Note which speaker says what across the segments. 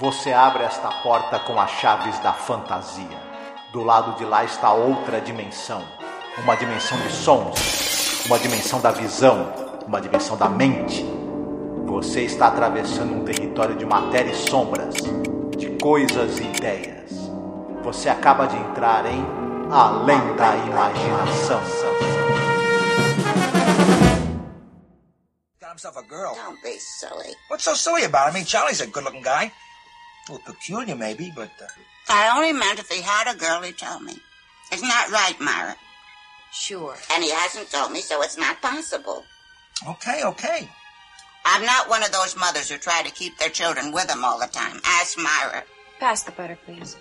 Speaker 1: Você abre esta porta com as chaves da fantasia. Do lado de lá está outra dimensão. Uma dimensão de sons, uma dimensão da visão, uma dimensão da mente. Você está atravessando um território de matéria e sombras, de coisas e ideias. Você acaba de entrar em Além da Imaginação.
Speaker 2: Got himself a girl.
Speaker 3: Don't be silly.
Speaker 2: What's so silly about it? I mean, Charlie's a good-looking guy. A little peculiar, maybe, but uh,
Speaker 3: I only meant if he had a girl, he told me. Isn't that right, Myra?
Speaker 4: Sure.
Speaker 3: And he hasn't told me, so it's not possible.
Speaker 2: okay, okay.
Speaker 3: I'm not one of those mothers who try to keep their children with them all the time. Ask Myra.
Speaker 4: Pass the butter, please.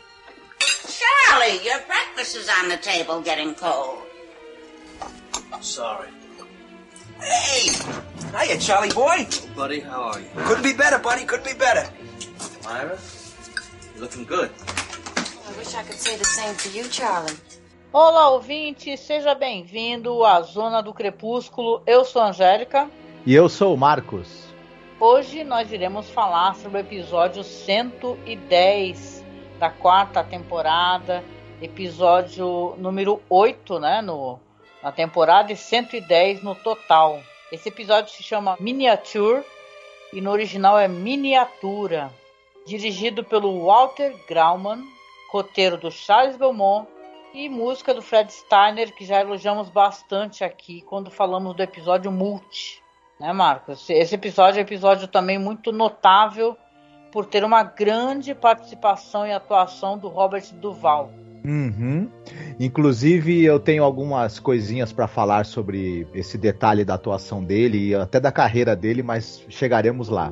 Speaker 3: Charlie, your breakfast is on the table getting cold.
Speaker 5: Sorry.
Speaker 2: Hey! Hiya, Charlie boy.
Speaker 5: Buddy, how are you?
Speaker 2: Couldn't be better, buddy. Couldn't be better.
Speaker 5: Myra? You're looking good.
Speaker 4: I wish I could say the same for you, Charlie.
Speaker 6: Olá, ouvinte, seja bem-vindo à Zona do Crepúsculo. Eu sou a Angélica.
Speaker 7: E eu sou o Marcos.
Speaker 6: Hoje nós iremos falar sobre o episódio 110 da quarta temporada, episódio número 8, né, no, na temporada e 110 no total. Esse episódio se chama Miniature e no original é Miniatura, dirigido pelo Walter Grauman, roteiro do Charles Belmont e música do Fred Steiner, que já elogiamos bastante aqui quando falamos do episódio Multi, né, Marcos? Esse episódio é um episódio também muito notável por ter uma grande participação e atuação do Robert Duval.
Speaker 7: Uhum. Inclusive, eu tenho algumas coisinhas para falar sobre esse detalhe da atuação dele e até da carreira dele, mas chegaremos lá.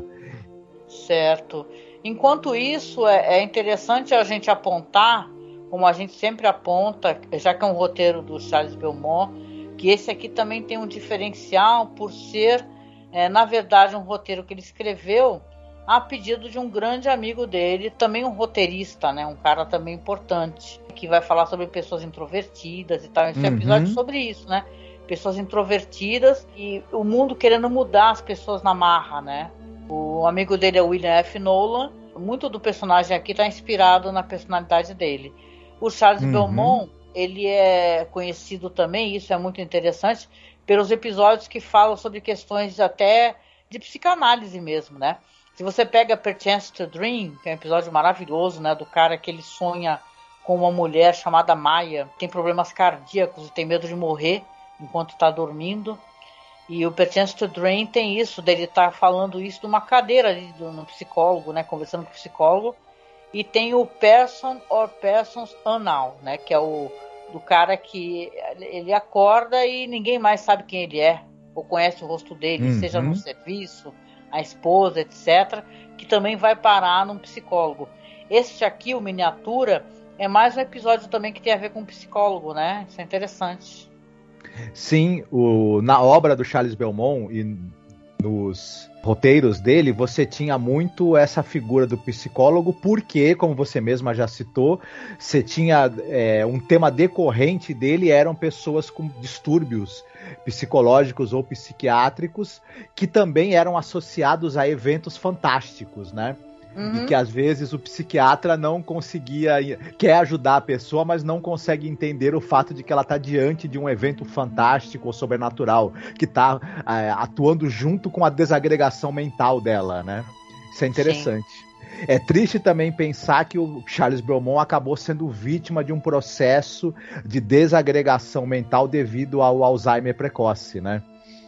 Speaker 6: Certo. Enquanto isso, é, é interessante a gente apontar, como a gente sempre aponta, já que é um roteiro do Charles Belmont, que esse aqui também tem um diferencial por ser, é, na verdade, um roteiro que ele escreveu a pedido de um grande amigo dele, também um roteirista, né? Um cara também importante, que vai falar sobre pessoas introvertidas e tal. Esse é um
Speaker 7: Uhum.
Speaker 6: episódio sobre isso, né? Pessoas introvertidas e o mundo querendo mudar as pessoas na marra, né? O amigo dele é William F. Nolan. Muito do personagem aqui está inspirado na personalidade dele. O Charles
Speaker 7: Uhum.
Speaker 6: Belmont, ele é conhecido também, isso é muito interessante, pelos episódios que falam sobre questões até de psicanálise mesmo, né? Se você pega Perchance to Dream, que é um episódio maravilhoso, né, do cara que ele sonha com uma mulher chamada Maia, tem problemas cardíacos e tem medo de morrer enquanto está dormindo. E o Perchance to Dream tem isso, dele estar falando isso numa cadeira ali do, no psicólogo, né, conversando com o psicólogo. E tem o Person or Persons Unknown, né, que é o do cara que ele acorda e ninguém mais sabe quem ele é, ou conhece o rosto dele,
Speaker 7: Uhum.
Speaker 6: seja no serviço, a esposa, etc., que também vai parar num psicólogo. Este aqui, o Miniatura, é mais um episódio também que tem a ver com psicólogo, né? Isso é interessante.
Speaker 7: Sim, o, na obra do Charles Belmont e nos roteiros dele, você tinha muito essa figura do psicólogo, porque, como você mesma já citou, você tinha é, um tema decorrente dele eram pessoas com distúrbios psicológicos ou psiquiátricos que também eram associados a eventos fantásticos, né?
Speaker 6: Uhum.
Speaker 7: E que às vezes o psiquiatra não conseguia, quer ajudar a pessoa, mas não consegue entender o fato de que ela está diante de um evento fantástico ou sobrenatural, que está atuando junto com a desagregação mental dela, né? Isso é interessante. É triste também pensar que o Charles Belmont acabou sendo vítima de um processo de desagregação mental devido ao Alzheimer precoce, né?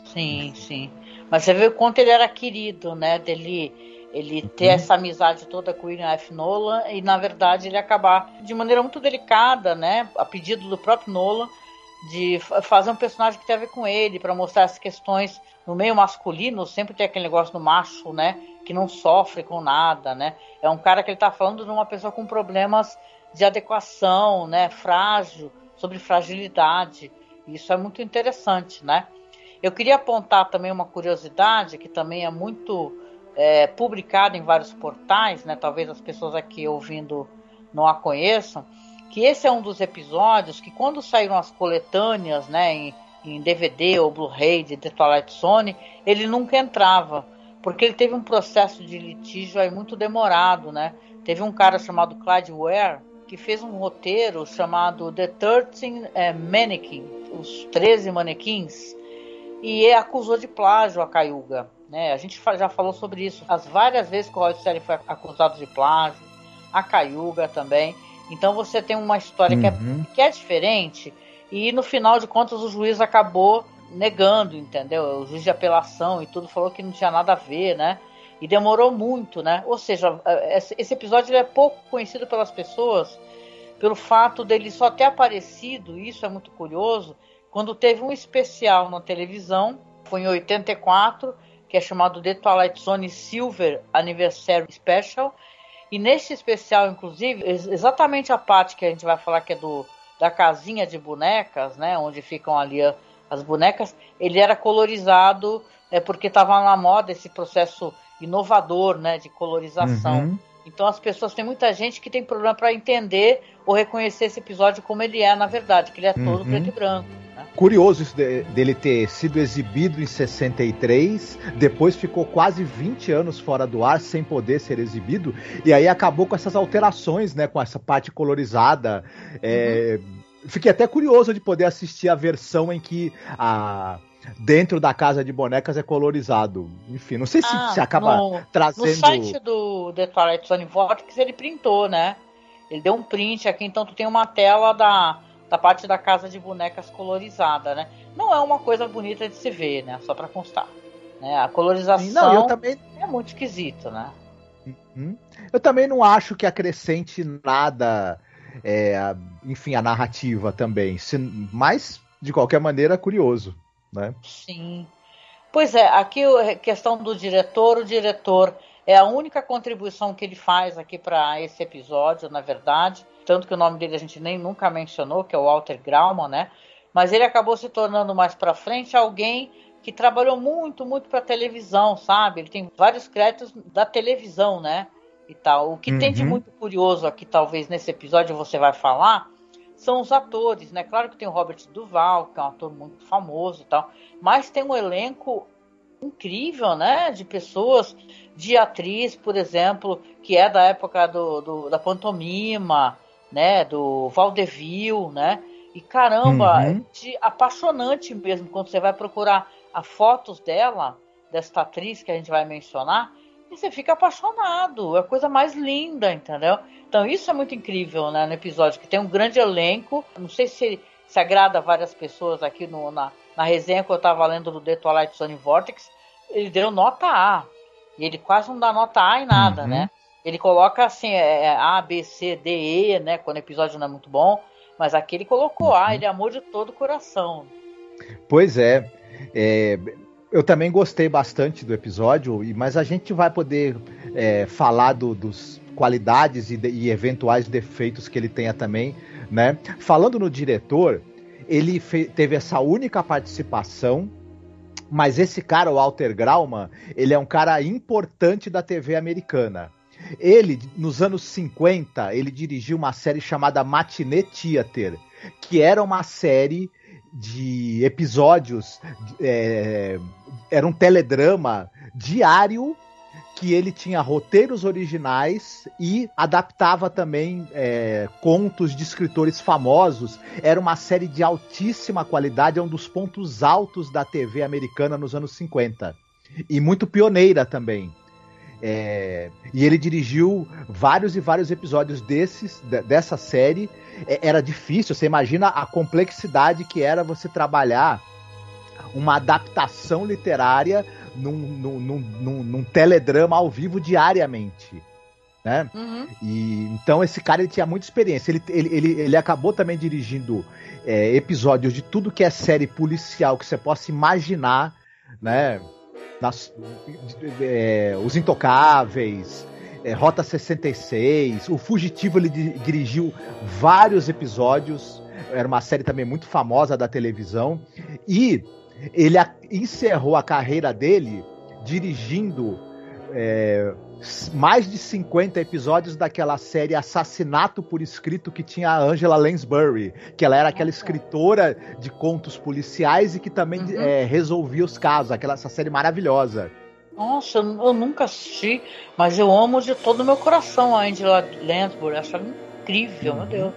Speaker 6: Sim, sim. Mas você vê o quanto ele era querido, né? Dele ele ter essa amizade toda com o William F. Nolan e, na verdade, ele acabar de maneira muito delicada, né? A pedido do próprio Nolan, de fa- fazer um personagem que tem a ver com ele, para mostrar as questões no meio masculino, sempre tem aquele negócio do macho, né? Que não sofre com nada, né? É um cara que ele tá falando de uma pessoa com problemas de adequação, né? Frágil, sobre fragilidade. Isso é muito interessante, né? Eu queria apontar também uma curiosidade que também é muito é, publicada em vários portais, né? Talvez as pessoas aqui ouvindo não a conheçam, que esse é um dos episódios que quando saíram as coletâneas, né, em, em DVD ou Blu-ray de The Twilight Zone, ele nunca entrava, porque ele teve um processo de litígio aí muito demorado, né? Teve um cara chamado Clyde Ware que fez um roteiro chamado The 13 é, os 13 manequins, e acusou de plágio a Cayuga. Né? A gente já falou sobre isso as várias vezes que o Roy Sterling foi acusado de plágio, a Cayuga também. Então você tem uma história uhum. que, é, uhum. que é diferente e no final de contas o juiz acabou negando, entendeu? O juiz de apelação e tudo falou que não tinha nada a ver, né? E demorou muito, né? Ou seja, é, esse episódio é pouco conhecido pelas pessoas pelo fato dele só ter aparecido, isso é muito curioso, quando teve um especial na televisão, foi em 84, que é chamado The Twilight Zone Silver Anniversary Special. E nesse especial, inclusive, exatamente a parte que a gente vai falar que é do da casinha de bonecas, né, onde ficam ali as bonecas, ele era colorizado é porque estava na moda esse processo inovador, né, de colorização. Uhum. Então as pessoas tem muita gente que tem problema para entender ou reconhecer esse episódio como ele é na verdade, que ele é todo uhum. preto e branco. Né?
Speaker 7: Curioso isso de, dele ter sido exibido em 63, depois ficou quase 20 anos fora do ar sem poder ser exibido, e aí acabou com essas alterações, né, com essa parte colorizada. É, uhum. Fiquei até curioso de poder assistir a versão em que a dentro da casa de bonecas é colorizado. Enfim, não sei se, ah, se acaba no, trazendo. No
Speaker 6: site do The Twilight Zone Vortex ele printou, né? Ele deu um print aqui, então tu tem uma tela da, da parte da casa de bonecas colorizada, né? Não é uma coisa bonita de se ver, né? Só para constar. Né? A colorização não, também... é muito esquisito, né?
Speaker 7: Uhum. Eu também não acho que acrescente nada, é, enfim, a narrativa também. Se, mas, de qualquer maneira, curioso né?
Speaker 6: Sim. Pois é, aqui a questão do diretor, o diretor é a única contribuição que ele faz aqui para esse episódio, na verdade, tanto que o nome dele a gente nem nunca mencionou, que é o Walter Grauman, né? Mas ele acabou se tornando mais para frente alguém que trabalhou muito, muito para televisão, sabe? Ele tem vários créditos da televisão, né? E tal. O que uhum. tem de uhum. muito curioso aqui, talvez nesse episódio você vai falar, são os atores, né? Claro que tem o Robert Duval, que é um ator muito famoso e tal, mas tem um elenco incrível, né? De pessoas, de atriz, por exemplo, que é da época do, do da pantomima, né? Do vaudeville, né? E caramba, uhum. é de apaixonante mesmo quando você vai procurar as fotos dela, desta atriz que a gente vai mencionar, e você fica apaixonado. É a coisa mais linda, entendeu? Então isso é muito incrível, né, no episódio, que tem um grande elenco. Não sei se, se agrada a várias pessoas aqui no, na, na resenha que eu estava lendo do The Twilight Zone Vortex. Ele deu nota A. E ele quase não dá nota A em nada, uhum. né? Ele coloca assim, é, é, A, B, C, D, E, né? Quando o episódio não é muito bom. Mas aqui ele colocou uhum. A, ele amou de todo o coração.
Speaker 7: Pois é. é eu também gostei bastante do episódio, mas a gente vai poder é, falar do, dos qualidades e, de, e eventuais defeitos que ele tenha também, né? Falando no diretor, ele teve essa única participação, mas esse cara, o Walter Grauman, ele é um cara importante da TV americana. Ele, nos anos 50, ele dirigiu uma série chamada Matinee Theater, que era uma série de episódios, é, era um teledrama diário que ele tinha roteiros originais e adaptava também é, contos de escritores famosos. Era uma série de altíssima qualidade, é um dos pontos altos da TV americana nos anos 50. E muito pioneira também. É, e ele dirigiu vários e vários episódios desses, dessa série. É, era difícil, você imagina a complexidade que era você trabalhar uma adaptação literária num, num, num, num teledrama ao vivo diariamente. Né? Uhum. E então esse cara ele tinha muita experiência. Ele, ele, ele, ele acabou também dirigindo é, episódios de tudo que é série policial que você possa imaginar, né? Nas, é, Os Intocáveis, é, Rota 66, O Fugitivo ele dirigiu vários episódios. Era uma série também muito famosa da televisão. E ele a, encerrou a carreira dele dirigindo é, mais de 50 episódios daquela série Assassinato por Escrito que tinha a Angela Lansbury, que ela era aquela escritora de contos policiais e que também uhum. é, resolvia os casos, aquela essa série maravilhosa.
Speaker 6: Nossa, eu, eu nunca assisti, mas eu amo de todo o meu coração a Angela Lansbury. Acho ela incrível, meu Deus.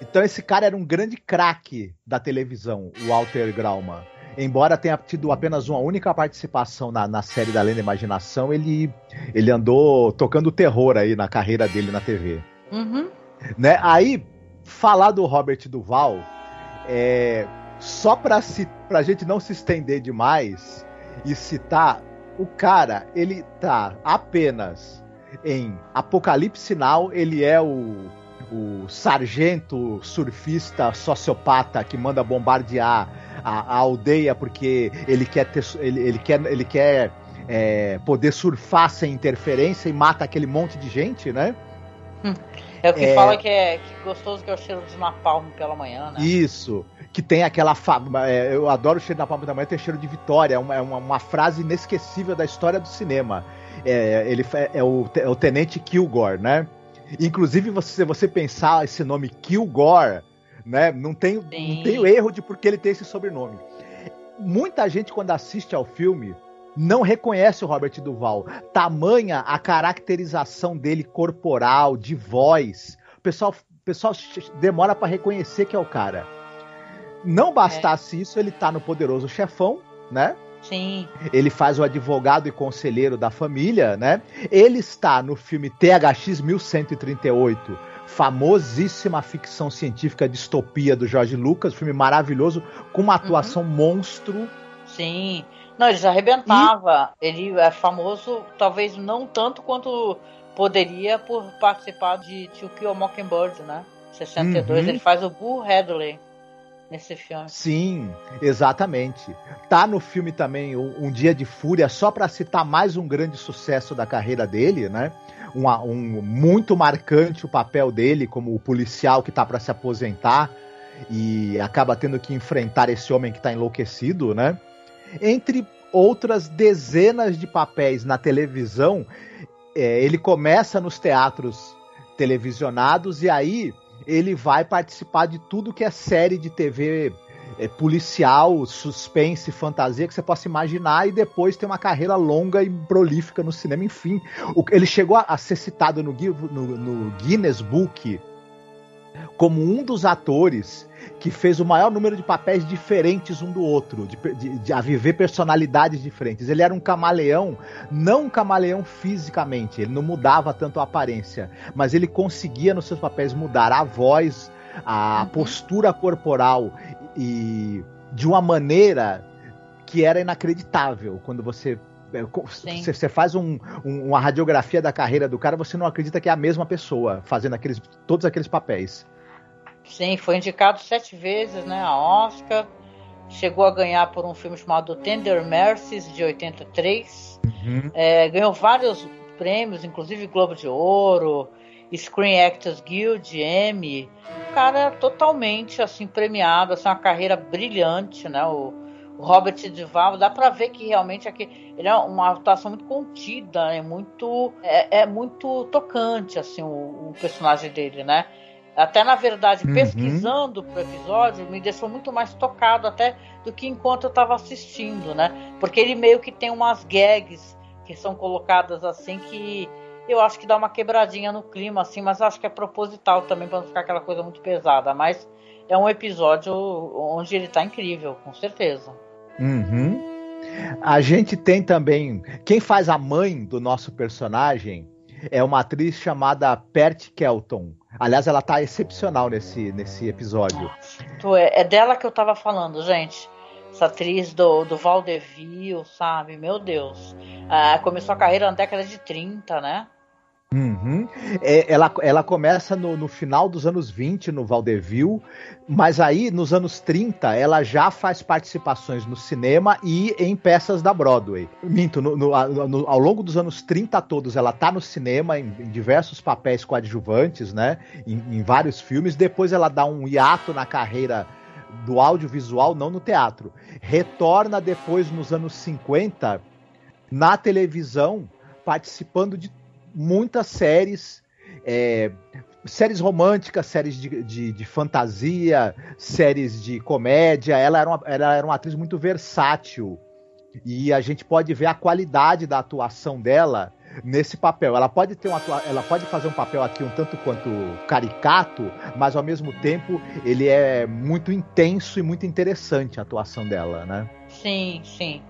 Speaker 7: Então esse cara era um grande craque da televisão, o Walter Grauman. Embora tenha tido apenas uma única participação na, na série da Lenda Imaginação, ele, ele andou tocando terror aí na carreira dele na TV.
Speaker 6: Uhum.
Speaker 7: Né? Aí, falar do Robert Duval, é, só pra, se, pra gente não se estender demais e citar, o cara, ele tá apenas em Apocalipse Sinal, ele é o, o sargento surfista sociopata que manda bombardear a, a aldeia porque ele quer ter, ele, ele quer, ele quer é, poder surfar sem interferência e mata aquele monte de gente, né?
Speaker 6: É o que
Speaker 7: É.
Speaker 6: fala que é que gostoso que é o cheiro de napalm pela manhã, né?
Speaker 7: Isso. Que tem aquela. Fa... é, eu adoro o cheiro da palma da manhã, tem cheiro de vitória. É uma, é uma, frase inesquecível da história do cinema. É, ele é, o, é o Tenente Kilgore, né? Inclusive, você, se você pensar esse nome Kilgore, né? Não tem, não tem o erro de porque ele tem esse sobrenome. Muita gente, quando assiste ao filme, não reconhece o Robert Duval. Tamanha a caracterização dele corporal, de voz. O pessoal, o pessoal demora pra reconhecer que é o cara. Não bastasse isso, ele tá no Poderoso Chefão, né?
Speaker 6: Sim.
Speaker 7: Ele faz o advogado e conselheiro da família, né? Ele está no filme THX 1138, famosíssima ficção científica distopia do Jorge Lucas, filme maravilhoso, com uma atuação monstro.
Speaker 6: Sim. Não, ele já arrebentava. Ele é famoso, talvez não tanto quanto poderia por participar de To Kill a Mockingbird, né? 62.
Speaker 7: Uhum.
Speaker 6: Ele faz o Bull Hadley nesse filme.
Speaker 7: Sim, exatamente. Tá no filme também Um, Um Dia de Fúria, só para citar mais um grande sucesso da carreira dele, né? Um, um muito marcante o papel dele como o policial que tá para se aposentar e acaba tendo que enfrentar esse homem que tá enlouquecido, né? Entre outras dezenas de papéis na televisão, é, ele começa nos teatros televisionados e aí ele vai participar de tudo que é série de TV é, policial, suspense, fantasia que você possa imaginar e depois tem uma carreira longa e prolífica no cinema, enfim. O- ele chegou a, a ser citado no, no- no Guinness Book como um dos atores que fez o maior número de papéis diferentes um do outro, de, de- de- a viver personalidades diferentes. Ele era um camaleão, não um camaleão fisicamente, ele não mudava tanto a aparência, mas ele conseguia nos seus papéis mudar a voz, a postura corporal e de uma maneira que era inacreditável quando você é, você faz um- um- uma radiografia da carreira do cara, você não acredita que é a mesma pessoa fazendo aqueles, todos aqueles papéis.
Speaker 6: Sim, foi indicado sete vezes, né? A Oscar. Chegou a ganhar por um filme chamado Tender Mercies, de 83. É, ganhou vários prêmios, inclusive Globo de Ouro, Screen Actors Guild, Emmy. O cara é totalmente assim premiado, assim, uma carreira brilhante, né? O, o Robert Duval, dá pra ver que realmente aqui ele é uma atuação muito contida, é muito é, é muito tocante assim o, o personagem dele, né? Até na verdade,
Speaker 7: Uhum.
Speaker 6: pesquisando pro episódio, me deixou muito mais tocado até do que enquanto eu tava assistindo, né? Porque ele meio que tem umas gags que são colocadas assim que eu acho que dá uma quebradinha no clima, assim, mas acho que é proposital também para não ficar aquela coisa muito pesada. Mas é um episódio onde ele tá incrível, com certeza.
Speaker 7: Uhum. A gente tem também. Quem faz a mãe do nosso personagem é uma atriz chamada Pert Kelton. Aliás, ela tá excepcional nesse, nesse episódio.
Speaker 6: É, é dela que eu tava falando, gente. Essa atriz do, do Valdeville, sabe? Meu Deus. Ah, começou a carreira na década de 30, né?
Speaker 7: Uhum. É, ela, ela começa no, no final dos anos 20 no Vaudeville, mas aí nos anos 30 ela já faz participações no cinema e em peças da Broadway. Minto, no- no- ao longo dos anos 30 todos ela tá no cinema em, em diversos papéis coadjuvantes, né? Em, em vários filmes. Depois ela dá um hiato na carreira do audiovisual, não no teatro. Retorna depois nos anos 50 na televisão, participando de muitas séries, é, séries românticas, séries de, de, de fantasia, séries de comédia. Ela era, uma, ela era uma atriz muito versátil E a gente pode ver a qualidade da atuação dela nesse papel. Ela pode ter uma ela pode fazer um papel aqui um tanto quanto caricato, mas ao mesmo tempo ele é muito intenso e muito interessante a atuação dela, né?
Speaker 6: Sim, sim.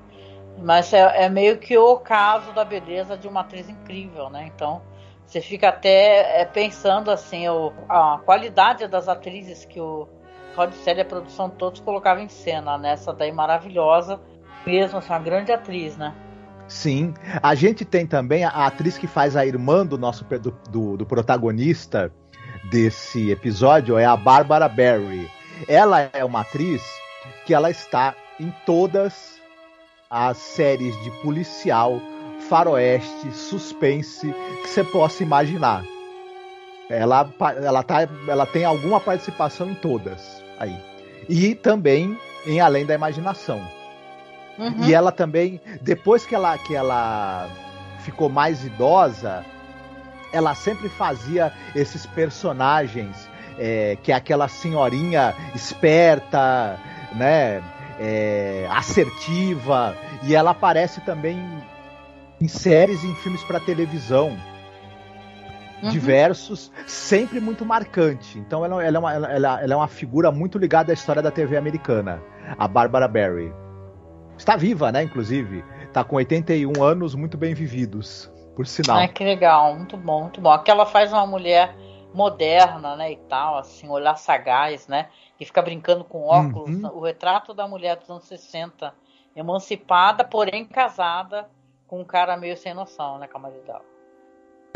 Speaker 6: Mas é, é meio que o caso da beleza de uma atriz incrível, né? Então você fica até é, pensando assim, o, a qualidade das atrizes que o Rod Serra e a produção todos colocavam em cena, nessa né? daí maravilhosa, mesmo assim, uma grande atriz, né?
Speaker 7: Sim. A gente tem também a, atriz que faz a irmã do nosso do, do, do protagonista desse episódio, é a Barbara Barry. Ela é uma atriz que ela está em todas as séries de policial, faroeste, suspense que você possa imaginar. Ela, ela, tá, ela tem alguma participação em todas aí. E também em Além da Imaginação. Uhum. E ela também, depois que ela, que ela ficou mais idosa, ela sempre fazia esses personagens é, que é aquela senhorinha esperta, né, é, assertiva, e ela aparece também em séries e em filmes para televisão. Uhum. Diversos, sempre muito marcante. Então ela, ela, é uma, ela, ela é uma figura muito ligada à história da TV americana, a Barbara Barry. Está viva, né, inclusive. Está com 81 anos muito bem vividos, por sinal.
Speaker 6: Ai, que legal, muito bom, muito bom. Aquela faz uma mulher moderna, né, e tal, assim, olhar sagaz, né, e fica brincando com óculos. Uhum. O retrato da mulher dos anos 60, emancipada, porém casada com um cara meio sem noção, né, dela.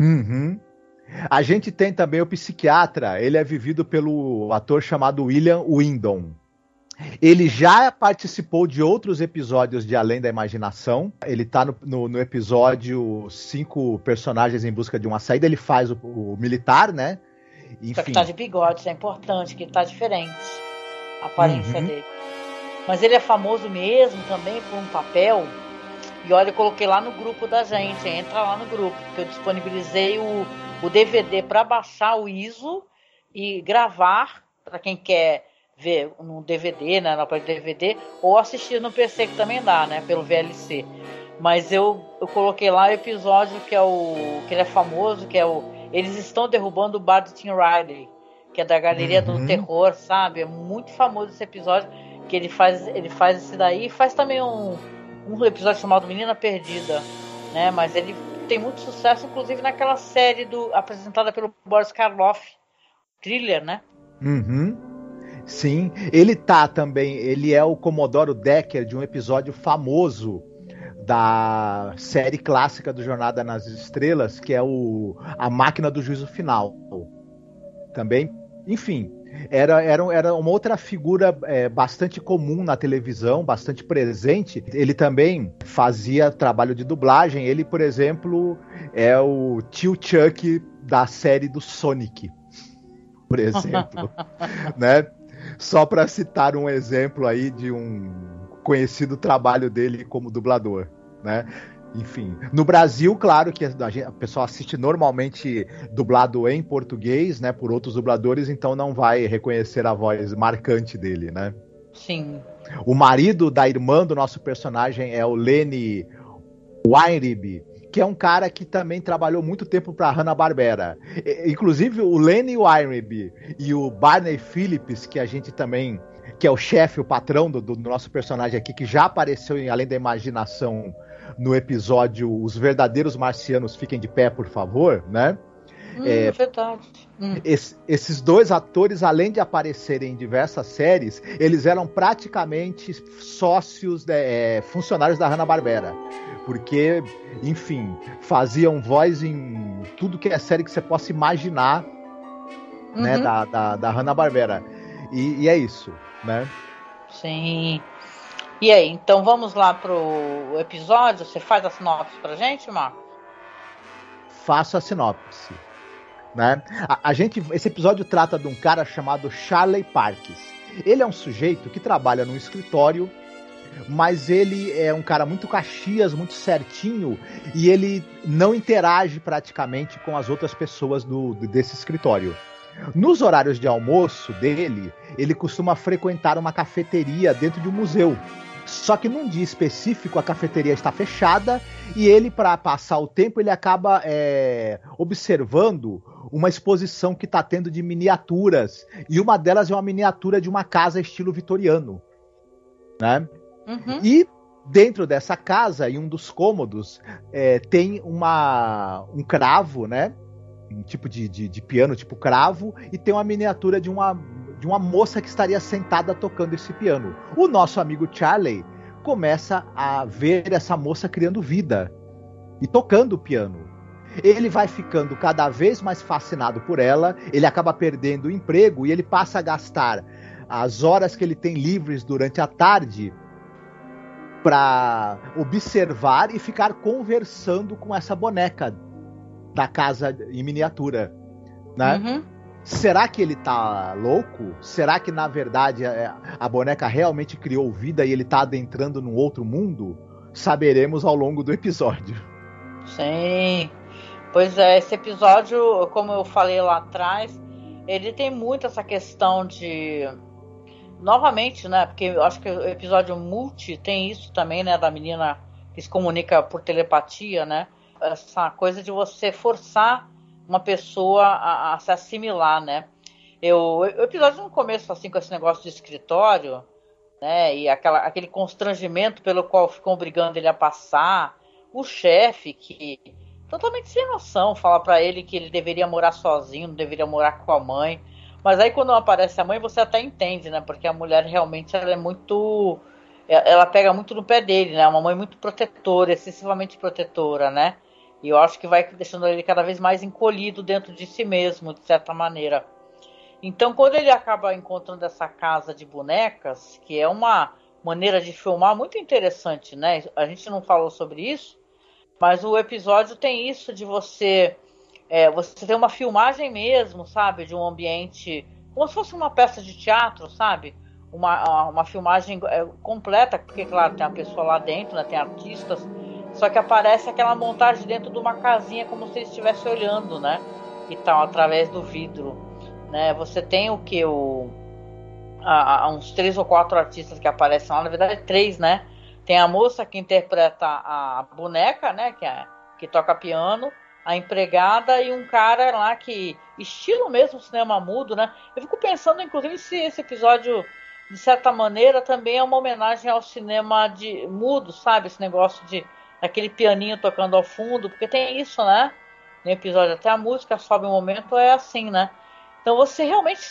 Speaker 7: Uhum. A gente tem também o psiquiatra, ele é vivido pelo ator chamado William Windom. Ele já participou de outros episódios de Além da Imaginação. Ele tá no, no, no episódio Cinco Personagens em Busca de uma Saída. Ele faz o, o militar, né?
Speaker 6: Enfim. Só que tá de bigode, isso é importante, que tá diferente a aparência uhum. dele. Mas ele é famoso mesmo também por um papel. E olha, eu coloquei lá no grupo da gente. Entra lá no grupo, porque eu disponibilizei o, o DVD para baixar o ISO e gravar para quem quer ver no DVD, né, na parte DVD, ou assistir no PC que também dá, né, pelo VLC. Mas eu, eu coloquei lá o episódio que é o que ele é famoso, que é o eles estão derrubando o bar do Tim Riley, que é da galeria uhum. do terror, sabe? É muito famoso esse episódio que ele faz ele faz esse daí, faz também um um episódio chamado Menina Perdida, né? Mas ele tem muito sucesso, inclusive naquela série do apresentada pelo Boris Karloff, thriller, né?
Speaker 7: Uhum. Sim, ele tá também, ele é o Comodoro Decker de um episódio famoso da série clássica do Jornada nas Estrelas, que é o A Máquina do Juízo Final. Também, enfim, era, era, era uma outra figura é, bastante comum na televisão, bastante presente. Ele também fazia trabalho de dublagem. Ele, por exemplo, é o tio Chuck da série do Sonic, por exemplo, né? Só para citar um exemplo aí de um conhecido trabalho dele como dublador, né? Enfim, no Brasil, claro que a, gente, a pessoa assiste normalmente dublado em português, né, por outros dubladores, então não vai reconhecer a voz marcante dele, né?
Speaker 6: Sim.
Speaker 7: O marido da irmã do nosso personagem é o Lenny Weinrib, que é um cara que também trabalhou muito tempo para Hanna-Barbera. Inclusive o Lenny Weinrib e o Barney Phillips, que a gente também que é o chefe, o patrão do, do, nosso personagem aqui, que já apareceu em Além da Imaginação no episódio Os Verdadeiros Marcianos Fiquem de Pé, por favor, né?
Speaker 6: Hum, é, verdade. Hum.
Speaker 7: Esse, esses dois atores, além de aparecerem em diversas séries, eles eram praticamente sócios, né, é, funcionários da Hanna-Barbera. Porque, enfim, faziam voz em tudo que é série que você possa imaginar né, uhum. né, da, da, da Hanna-Barbera. E, e é isso, né?
Speaker 6: Sim. E aí, então vamos lá pro episódio? Você faz a sinopse pra gente, Marco?
Speaker 7: Faço a sinopse. Né? A, a, gente, esse episódio trata de um cara chamado Charlie Parks. Ele é um sujeito que trabalha num escritório, mas ele é um cara muito caxias, muito certinho, e ele não interage praticamente com as outras pessoas do, desse escritório. Nos horários de almoço dele, ele costuma frequentar uma cafeteria dentro de um museu. Só que num dia específico a cafeteria está fechada e ele, para passar o tempo, ele acaba é, observando uma exposição que está tendo de miniaturas e uma delas é uma miniatura de uma casa estilo vitoriano, né? Uhum. E dentro dessa casa, em um dos cômodos, é, tem uma, um cravo, né? Um tipo de, de, de, piano, tipo cravo, e tem uma miniatura de uma, de uma moça que estaria sentada tocando esse piano. O nosso amigo Charlie começa a ver essa moça criando vida e tocando o piano. Ele vai ficando cada vez mais fascinado por ela, ele acaba perdendo o emprego e ele passa a gastar as horas que ele tem livres durante a tarde para observar e ficar conversando com essa boneca da casa em miniatura, né? Uhum. Será que ele tá louco? Será que na verdade a, a boneca realmente criou vida e ele tá adentrando num outro mundo? Saberemos ao longo do episódio.
Speaker 6: Sim. Pois é, esse episódio, como eu falei lá atrás, ele tem muito essa questão de novamente, né? Porque eu acho que o episódio multi tem isso também, né? Da menina que se comunica por telepatia, né? Essa coisa de você forçar uma pessoa a, a se assimilar, né? Eu, o episódio no começo, assim, com esse negócio de escritório, né? E aquela, aquele constrangimento pelo qual ficam obrigando ele a passar. O chefe que totalmente sem noção fala para ele que ele deveria morar sozinho, não deveria morar com a mãe. Mas aí quando aparece a mãe, você até entende, né? Porque a mulher realmente ela é muito. Ela pega muito no pé dele, né? Uma mãe muito protetora, excessivamente protetora, né? E eu acho que vai deixando ele cada vez mais encolhido dentro de si mesmo, de certa maneira. Então, quando ele acaba encontrando essa casa de bonecas, que é uma maneira de filmar muito interessante, né? A gente não falou sobre isso, mas o episódio tem isso de você é, você tem uma filmagem mesmo, sabe? De um ambiente. Como se fosse uma peça de teatro, sabe? Uma, uma filmagem é, completa, porque, claro, tem a pessoa lá dentro, né? Tem artistas. Só que aparece aquela montagem dentro de uma casinha, como se ele estivesse olhando, né? E tal, através do vidro. Né? Você tem o que? O, uns três ou quatro artistas que aparecem lá, na verdade, três, né? Tem a moça que interpreta a boneca, né? Que, é, que toca piano a empregada e um cara lá que estilo mesmo cinema mudo, né? Eu fico pensando, inclusive, se esse episódio de certa maneira também é uma homenagem ao cinema de mudo, sabe? Esse negócio de aquele pianinho tocando ao fundo, porque tem isso, né? No episódio até a música sobe um momento é assim, né? Então você realmente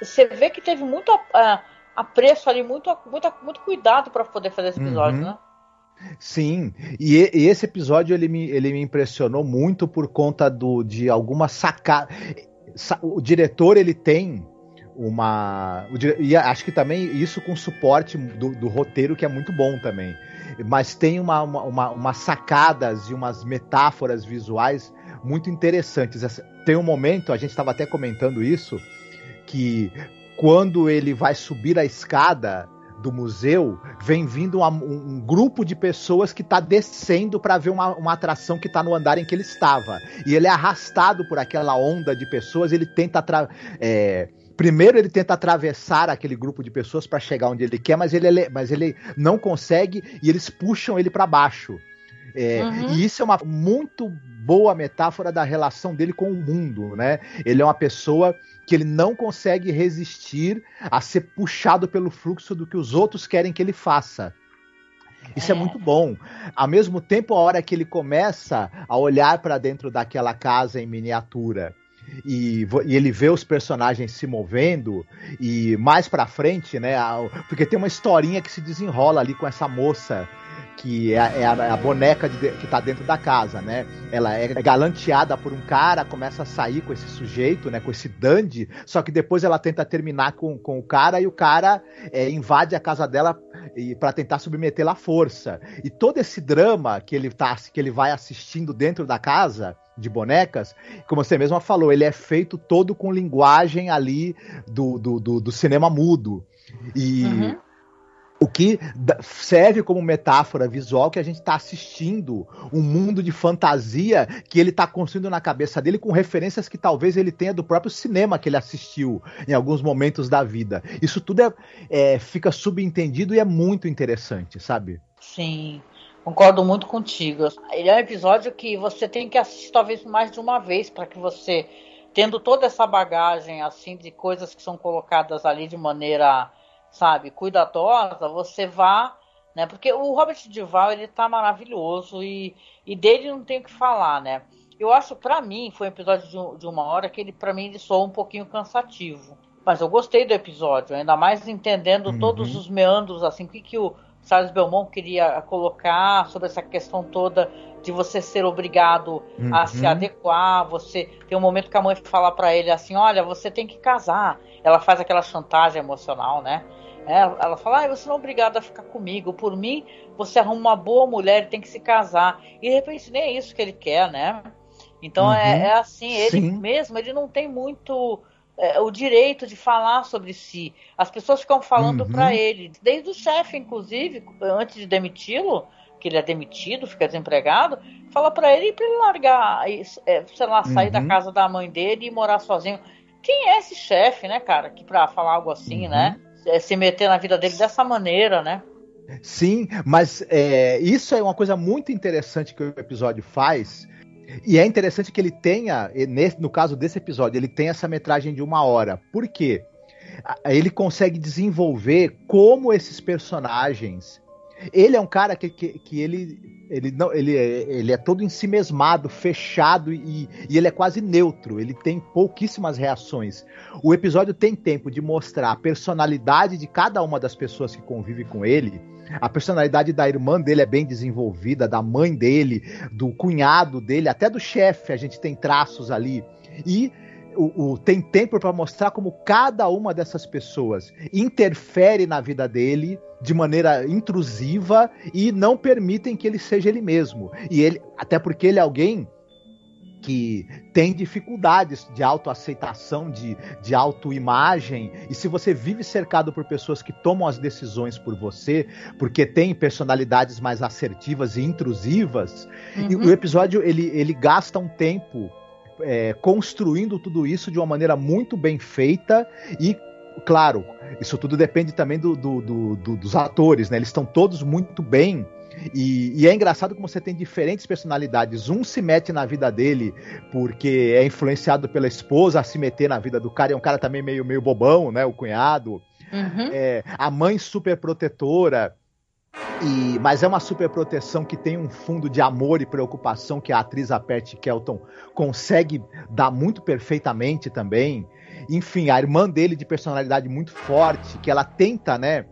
Speaker 6: você, vê que teve muito apreço ali, muito, muito, muito cuidado para poder fazer esse episódio, uhum. né?
Speaker 7: Sim, e, e, esse episódio ele me, ele me impressionou muito por conta do, de alguma sacada. O diretor ele tem uma. E acho que também isso com suporte do, do roteiro, que é muito bom também. Mas tem uma, uma, uma sacadas e umas metáforas visuais muito interessantes. Tem um momento, a gente estava até comentando isso, que quando ele vai subir a escada do museu, vem vindo uma, um, um, grupo de pessoas que está descendo para ver uma, uma, atração que está no andar em que ele estava. E ele é arrastado por aquela onda de pessoas, ele tenta. É, primeiro ele tenta atravessar aquele grupo de pessoas para chegar onde ele quer, mas ele, mas ele não consegue e eles puxam ele para baixo. É, uhum. E isso é uma muito boa metáfora da relação dele com o mundo, né? Ele é uma pessoa que ele não consegue resistir a ser puxado pelo fluxo do que os outros querem que ele faça. Isso é. é muito bom. Ao mesmo tempo, a hora que ele começa a olhar para dentro daquela casa em miniatura e, e, ele vê os personagens se movendo e mais para frente, né? Porque tem uma historinha que se desenrola ali com essa moça que é, é, a, é a, boneca de, que tá dentro da casa, né? Ela é galanteada por um cara, começa a sair com esse sujeito, né? Com esse dandy, só que depois ela tenta terminar com, com o cara e o cara é, invade a casa dela para tentar submetê-la à força. E todo esse drama que ele tá, que ele vai assistindo dentro da casa de bonecas, como você mesma falou, ele é feito todo com linguagem ali do, do, do, do cinema mudo. E. Uhum O que serve como metáfora visual que a gente está assistindo um mundo de fantasia que ele está construindo na cabeça dele com referências que talvez ele tenha do próprio cinema que ele assistiu em alguns momentos da vida. Isso tudo é, é fica subentendido e é muito interessante, sabe?
Speaker 6: Sim. Concordo muito contigo. Ele é um episódio que você tem que assistir talvez mais de uma vez para que você, tendo toda essa bagagem assim de coisas que são colocadas ali de maneira sabe, cuidadosa, você vá, né? Porque o Robert Duval, ele tá maravilhoso e, e dele não tem o que falar, né? Eu acho, para mim, foi um episódio de, de, uma hora que ele, para mim, ele soou um pouquinho cansativo. Mas eu gostei do episódio, ainda mais entendendo uhum. todos os meandros, assim, o que, que o Charles Belmont queria colocar sobre essa questão toda de você ser obrigado uhum. a se adequar. Você tem um momento que a mãe fala para ele assim: Olha, você tem que casar. Ela faz aquela chantagem emocional, né? É, ela fala, ah, você não é obrigado a ficar comigo. Por mim, você arruma uma boa mulher e tem que se casar. E de repente nem é isso que ele quer, né? Então é, uhum. é, é, assim, ele Sim. mesmo, ele não tem muito é, o direito de falar sobre si. As pessoas ficam falando uhum. para ele, desde o chefe, inclusive, antes de demiti-lo, que ele é demitido, fica desempregado, fala para ele para ele largar, é, sei lá, sair uhum. da casa da mãe dele e morar sozinho. Quem é esse chefe, né, cara, que para falar algo assim, né? É, se meter na vida dele dessa maneira, né?
Speaker 7: Sim, mas é, isso é uma coisa muito interessante que o episódio faz. E é interessante que ele tenha, no caso desse episódio, ele tem essa metragem de uma hora. Por quê? Ele consegue desenvolver como esses personagens ele é um cara que, que, que ele, ele, não, ele, é, ele é todo ensimesmado, fechado e, e ele é quase neutro. Ele tem pouquíssimas reações. O episódio tem tempo de mostrar a personalidade de cada uma das pessoas que convive com ele. A personalidade da irmã dele é bem desenvolvida, da mãe dele, do cunhado dele, até do chefe, a gente tem traços ali. E o, o, tem tempo para mostrar como cada uma dessas pessoas interfere na vida dele de maneira intrusiva e não permitem que ele seja ele mesmo. E ele, até porque ele é alguém que tem dificuldades de autoaceitação, de, de autoimagem, e se você vive cercado por pessoas que tomam as decisões por você, porque tem personalidades mais assertivas e intrusivas, uhum. e o episódio ele, ele gasta um tempo é, construindo tudo isso de uma maneira muito bem feita e claro, isso tudo depende também do, do, do, do dos atores, né? Eles estão todos muito bem. E, e, é engraçado como você tem diferentes personalidades. Um se mete na vida dele porque é influenciado pela esposa a se meter na vida do cara. É um cara também meio, meio bobão, né? O cunhado. Uhum. É, a mãe super protetora. E, mas é uma super proteção que tem um fundo de amor e preocupação que a atriz a Pat Kelton consegue dar muito perfeitamente também. Enfim, a irmã dele de personalidade muito forte, que ela tenta, né?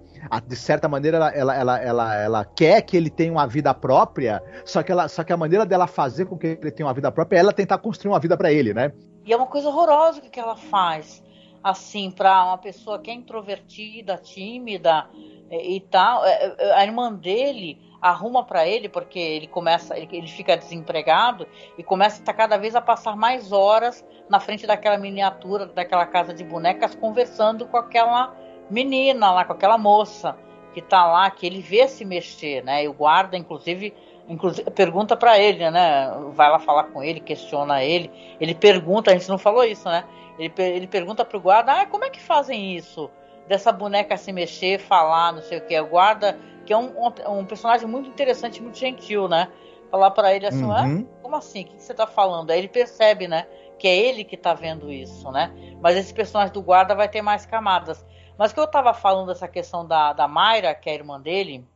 Speaker 7: de certa maneira, ela, ela, ela, ela, ela quer que ele tenha uma vida própria, só que, ela, só que a maneira dela fazer com que ele tenha uma vida própria é ela tentar construir uma vida para ele, né?
Speaker 6: E é uma coisa horrorosa que ela faz, assim, para uma pessoa que é introvertida, tímida, e tal. É, é, a irmã dele arruma para ele porque ele começa, ele, ele, fica desempregado e começa a cada vez a passar mais horas na frente daquela miniatura, daquela casa de bonecas, conversando com aquela menina lá, com aquela moça que tá lá, que ele vê se mexer, né? E o guarda, inclusive, inclusive pergunta para ele, né? Vai lá falar com ele, questiona ele. Ele pergunta, a gente não falou isso, né? Ele, ele pergunta pro guarda, ah, como é que fazem isso? dessa boneca se mexer, falar, não sei o que. A guarda, que é um, um, um personagem muito interessante, muito gentil, né? Falar para ele assim, uhum. como assim? O que você tá falando? Aí ele percebe, né? Que é ele que tá vendo isso, né? Mas esse personagem do guarda vai ter mais camadas. Mas que eu tava falando dessa questão da, da Mayra, que é a irmã dele,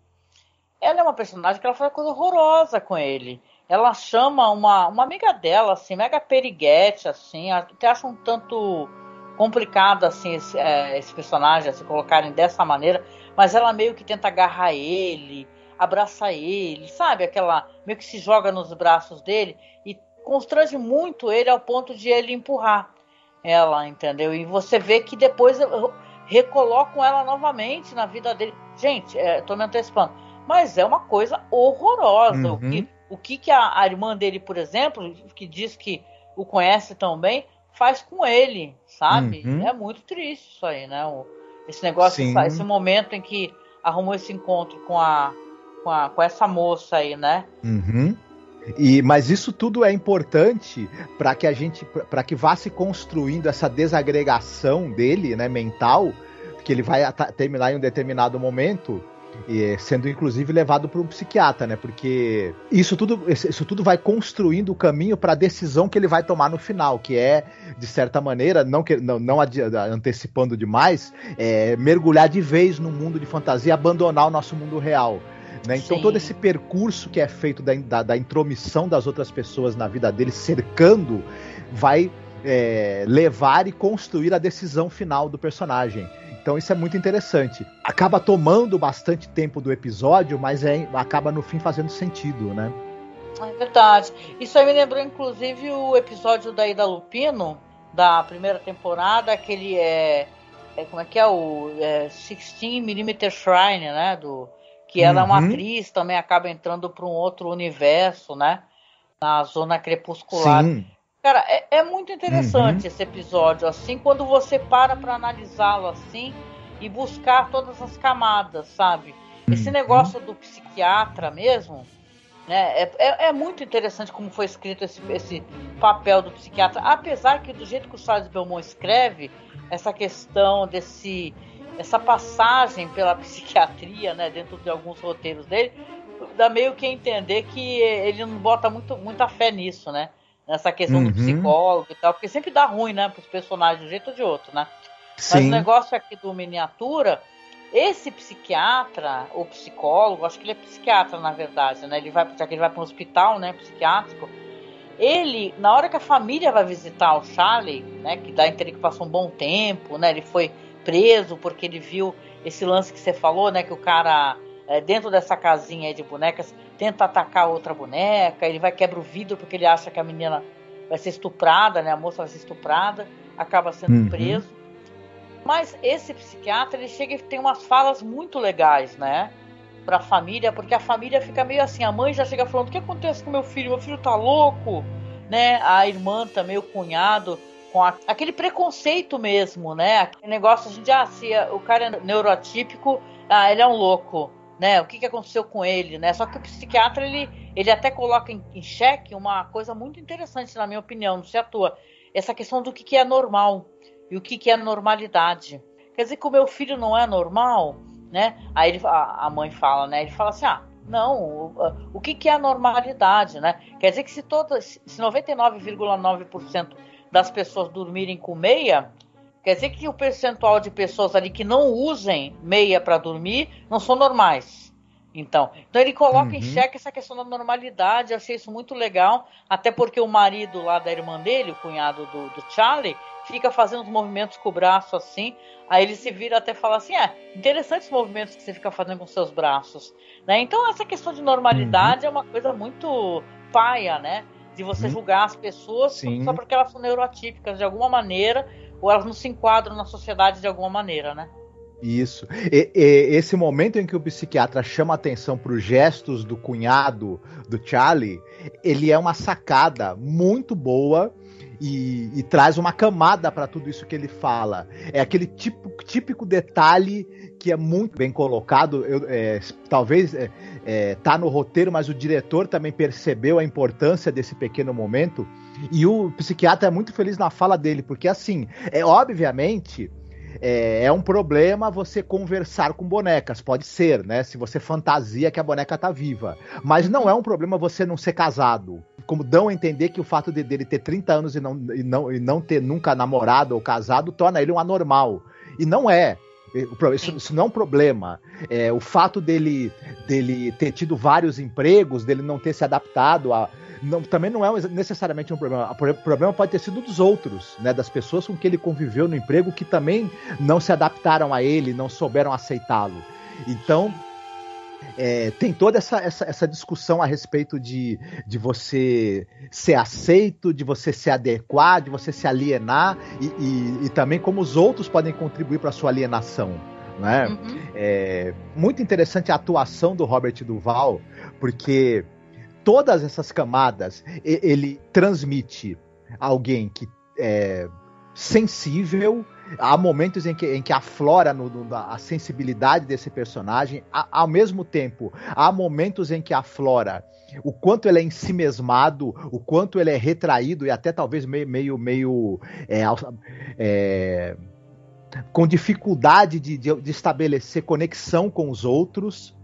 Speaker 6: ela é uma personagem que ela faz coisa horrorosa com ele. Ela chama uma, uma amiga dela, assim, mega periguete, assim, até acha um tanto complicado assim esse, é, esse personagem se colocarem dessa maneira, mas ela meio que tenta agarrar ele, abraçar ele, sabe? Aquela meio que se joga nos braços dele e constrange muito ele ao ponto de ele empurrar ela, entendeu? E você vê que depois recolocam ela novamente na vida dele. Gente, é, tô me antecipando, mas é uma coisa horrorosa. Uhum. O que, o que, que a, a irmã dele, por exemplo, que diz que o conhece tão bem, faz com ele, sabe? Uhum. É muito triste isso aí, né? O, esse negócio, Sim. esse momento em que arrumou esse encontro com a, com, a, com essa moça aí, né?
Speaker 7: Uhum. E, mas isso tudo é importante para que a gente para que vá se construindo essa desagregação dele, né, mental, que ele vai terminar em um determinado momento e sendo inclusive levado para um psiquiatra, né? Porque isso tudo, isso tudo vai construindo o caminho para a decisão que ele vai tomar no final, que é, de certa maneira, não, que, não, não antecipando demais, é, mergulhar de vez no mundo de fantasia, abandonar o nosso mundo real. Né? Então Sim. todo esse percurso que é feito da, da, da, intromissão das outras pessoas na vida dele, cercando, vai é, levar e construir a decisão final do personagem. Então isso é muito interessante. Acaba tomando bastante tempo do episódio, mas é, acaba no fim fazendo sentido, né?
Speaker 6: É verdade. Isso aí me lembrou, inclusive, o episódio da Ida Lupino, da primeira temporada, aquele é. é como é que é? O é, 16mm Shrine, né? Do, que ela é uma uhum. atriz, também acaba entrando para um outro universo, né? Na zona crepuscular. Sim. Cara, é, é muito interessante uhum. esse episódio, assim, quando você para para analisá-lo assim e buscar todas as camadas, sabe? Esse uhum. negócio do psiquiatra mesmo, né? É, é, é, muito interessante como foi escrito esse, esse papel do psiquiatra, apesar que do jeito que o Charles Belmont escreve, essa questão desse essa passagem pela psiquiatria, né, dentro de alguns roteiros dele, dá meio que entender que ele não bota muito, muita fé nisso, né? Nessa questão uhum. do psicólogo e tal, porque sempre dá ruim, né, pros personagens de um jeito ou de outro, né? Sim. Mas o negócio aqui do miniatura, esse psiquiatra, ou psicólogo, acho que ele é psiquiatra, na verdade, né? Ele vai, já que ele vai para um hospital, né, psiquiátrico, ele, na hora que a família vai visitar o Charlie, né, que dá a entender que passou um bom tempo, né, ele foi preso porque ele viu esse lance que você falou, né? Que o cara, é, dentro dessa casinha de bonecas, tenta atacar outra boneca, ele vai quebra o vidro porque ele acha que a menina vai ser estuprada, né? A moça vai ser estuprada, acaba sendo uhum. preso. Mas esse psiquiatra, ele chega e tem umas falas muito legais, né? Pra família, porque a família fica meio assim, a mãe já chega falando, o que acontece com meu filho? Meu filho tá louco, né? A irmã também, o cunhado, com a, aquele preconceito mesmo, né? Aquele negócio de, ah, se o cara é neurotípico, ah, ele é um louco, né? O que, que aconteceu com ele, né? Só que o psiquiatra, ele, ele até coloca em, em xeque uma coisa muito interessante, na minha opinião, não se atua. Essa questão do que, que é normal e o que, que é normalidade. Quer dizer que o meu filho não é normal, né? Aí ele, a, a mãe fala, né? Ele fala assim, ah, não, o, o que, que é a normalidade, né? Quer dizer que se, todas, se 99,9% das pessoas dormirem com meia, quer dizer que o percentual de pessoas ali que não usem meia para dormir não são normais. Então, então ele coloca uhum. em xeque essa questão da normalidade, eu achei isso muito legal, até porque o marido lá da irmã dele, o cunhado do, do Charlie, fica fazendo os movimentos com o braço assim, aí ele se vira até falar assim, é, interessantes movimentos que você fica fazendo com seus braços, né? Então essa questão de normalidade uhum. é uma coisa muito paia, né? de você uhum. julgar as pessoas Sim. só porque elas são neurotípicas de alguma maneira ou elas não se enquadram na sociedade de alguma maneira, né?
Speaker 7: Isso. E, e, esse momento em que o psiquiatra chama atenção para os gestos do cunhado do Charlie, ele é uma sacada muito boa e, e traz uma camada para tudo isso que ele fala. É aquele tipo, típico detalhe que é muito bem colocado. Eu, é, talvez é, é, tá no roteiro, mas o diretor também percebeu a importância desse pequeno momento. E o psiquiatra é muito feliz na fala dele, porque assim, é obviamente. É, é, um problema você conversar com bonecas, pode ser, né? Se você fantasia que a boneca tá viva. Mas não é um problema você não ser casado. Como dão a entender que o fato de, dele ter 30 anos e não, e, não, e não ter nunca namorado ou casado torna ele um anormal. E não é. Isso, isso, não é um problema. É, o fato dele, dele ter tido vários empregos, dele não ter se adaptado a. Não, também não é necessariamente um problema. O problema pode ter sido dos outros, né? Das pessoas com que ele conviveu no emprego que também não se adaptaram a ele, não souberam aceitá-lo. Então, é, tem toda essa, essa, essa, discussão a respeito de, de você ser aceito, de você se adequar, de você se alienar e, e, e também como os outros podem contribuir para a sua alienação. Né? Uhum. É muito interessante a atuação do Robert Duval, porque todas essas camadas ele transmite alguém que é sensível, há momentos em que, em que aflora no, no, a sensibilidade desse personagem, há, ao mesmo tempo, há momentos em que aflora o quanto ele é ensimesmado, o quanto ele é retraído e até talvez meio, meio, meio é, é, com dificuldade de, de, de, estabelecer conexão com os outros.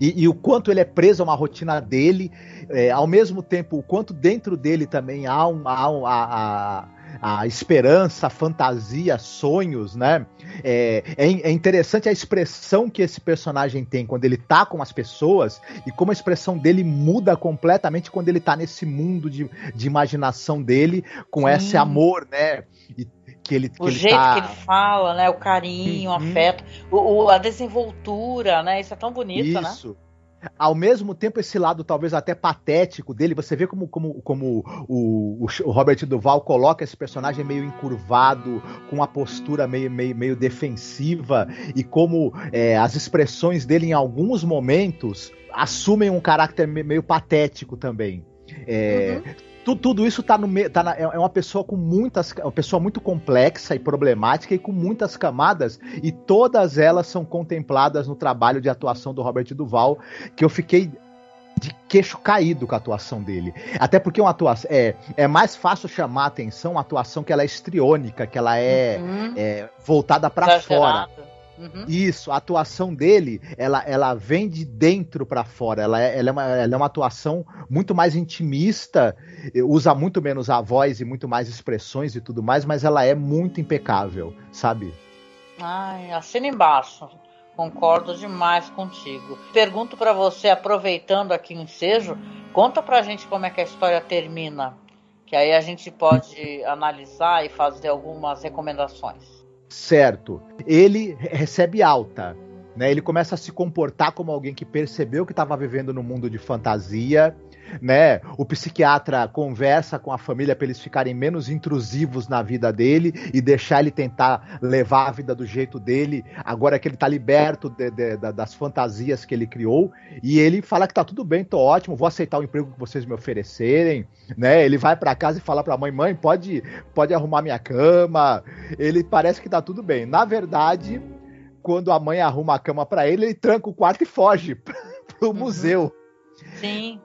Speaker 7: E, e, o quanto ele é preso a uma rotina dele, é, ao mesmo tempo, o quanto dentro dele também há, um, há um, a, a, a esperança, a fantasia, sonhos, né? É, é, é, interessante a expressão que esse personagem tem quando ele tá com as pessoas e como a expressão dele muda completamente quando ele tá nesse mundo de, de imaginação dele, com Sim. esse amor, né? E, que ele, que
Speaker 6: o
Speaker 7: ele
Speaker 6: jeito
Speaker 7: tá...
Speaker 6: que ele fala, né? O carinho, uhum. o afeto, o, o, a desenvoltura, né? Isso é tão bonito,
Speaker 7: Isso.
Speaker 6: né?
Speaker 7: Isso ao mesmo tempo esse lado talvez até patético dele, você vê como, como, como o, o, Robert Duval coloca esse personagem meio encurvado, com uma postura meio, meio, meio defensiva, e como é, as expressões dele em alguns momentos assumem um caráter meio patético também. É, uhum tudo, tudo isso tá no tá na, é uma pessoa com muitas uma pessoa muito complexa e problemática e com muitas camadas e todas elas são contempladas no trabalho de atuação do Robert Duval que eu fiquei de queixo caído com a atuação dele. Até porque uma atuação é, é mais fácil chamar a atenção uma atuação que ela é estriônica, que ela é, uhum. é voltada para fora. Uhum. Isso, a atuação dele, ela, ela vem de dentro para fora. Ela é, ela, é uma, ela é uma atuação muito mais intimista, usa muito menos a voz e muito mais expressões e tudo mais, mas ela é muito impecável, sabe?
Speaker 6: Ai, assina embaixo. Concordo demais contigo. Pergunto para você, aproveitando aqui o ensejo, conta pra gente como é que a história termina, que aí a gente pode analisar e fazer algumas recomendações
Speaker 7: certo. Ele recebe alta. Né, ele começa a se comportar como alguém que percebeu que estava vivendo no mundo de fantasia, né? O psiquiatra conversa com a família para eles ficarem menos intrusivos na vida dele e deixar ele tentar levar a vida do jeito dele, agora que ele está liberto de, de, de, das fantasias que ele criou. E ele fala que tá tudo bem, tô ótimo, vou aceitar o emprego que vocês me oferecerem, né? Ele vai para casa e fala para a mãe: "Mãe, pode pode arrumar minha cama". Ele parece que tá tudo bem. Na verdade, quando a mãe arruma a cama para ele, ele tranca o quarto e foge pro uhum. museu.
Speaker 6: Sim.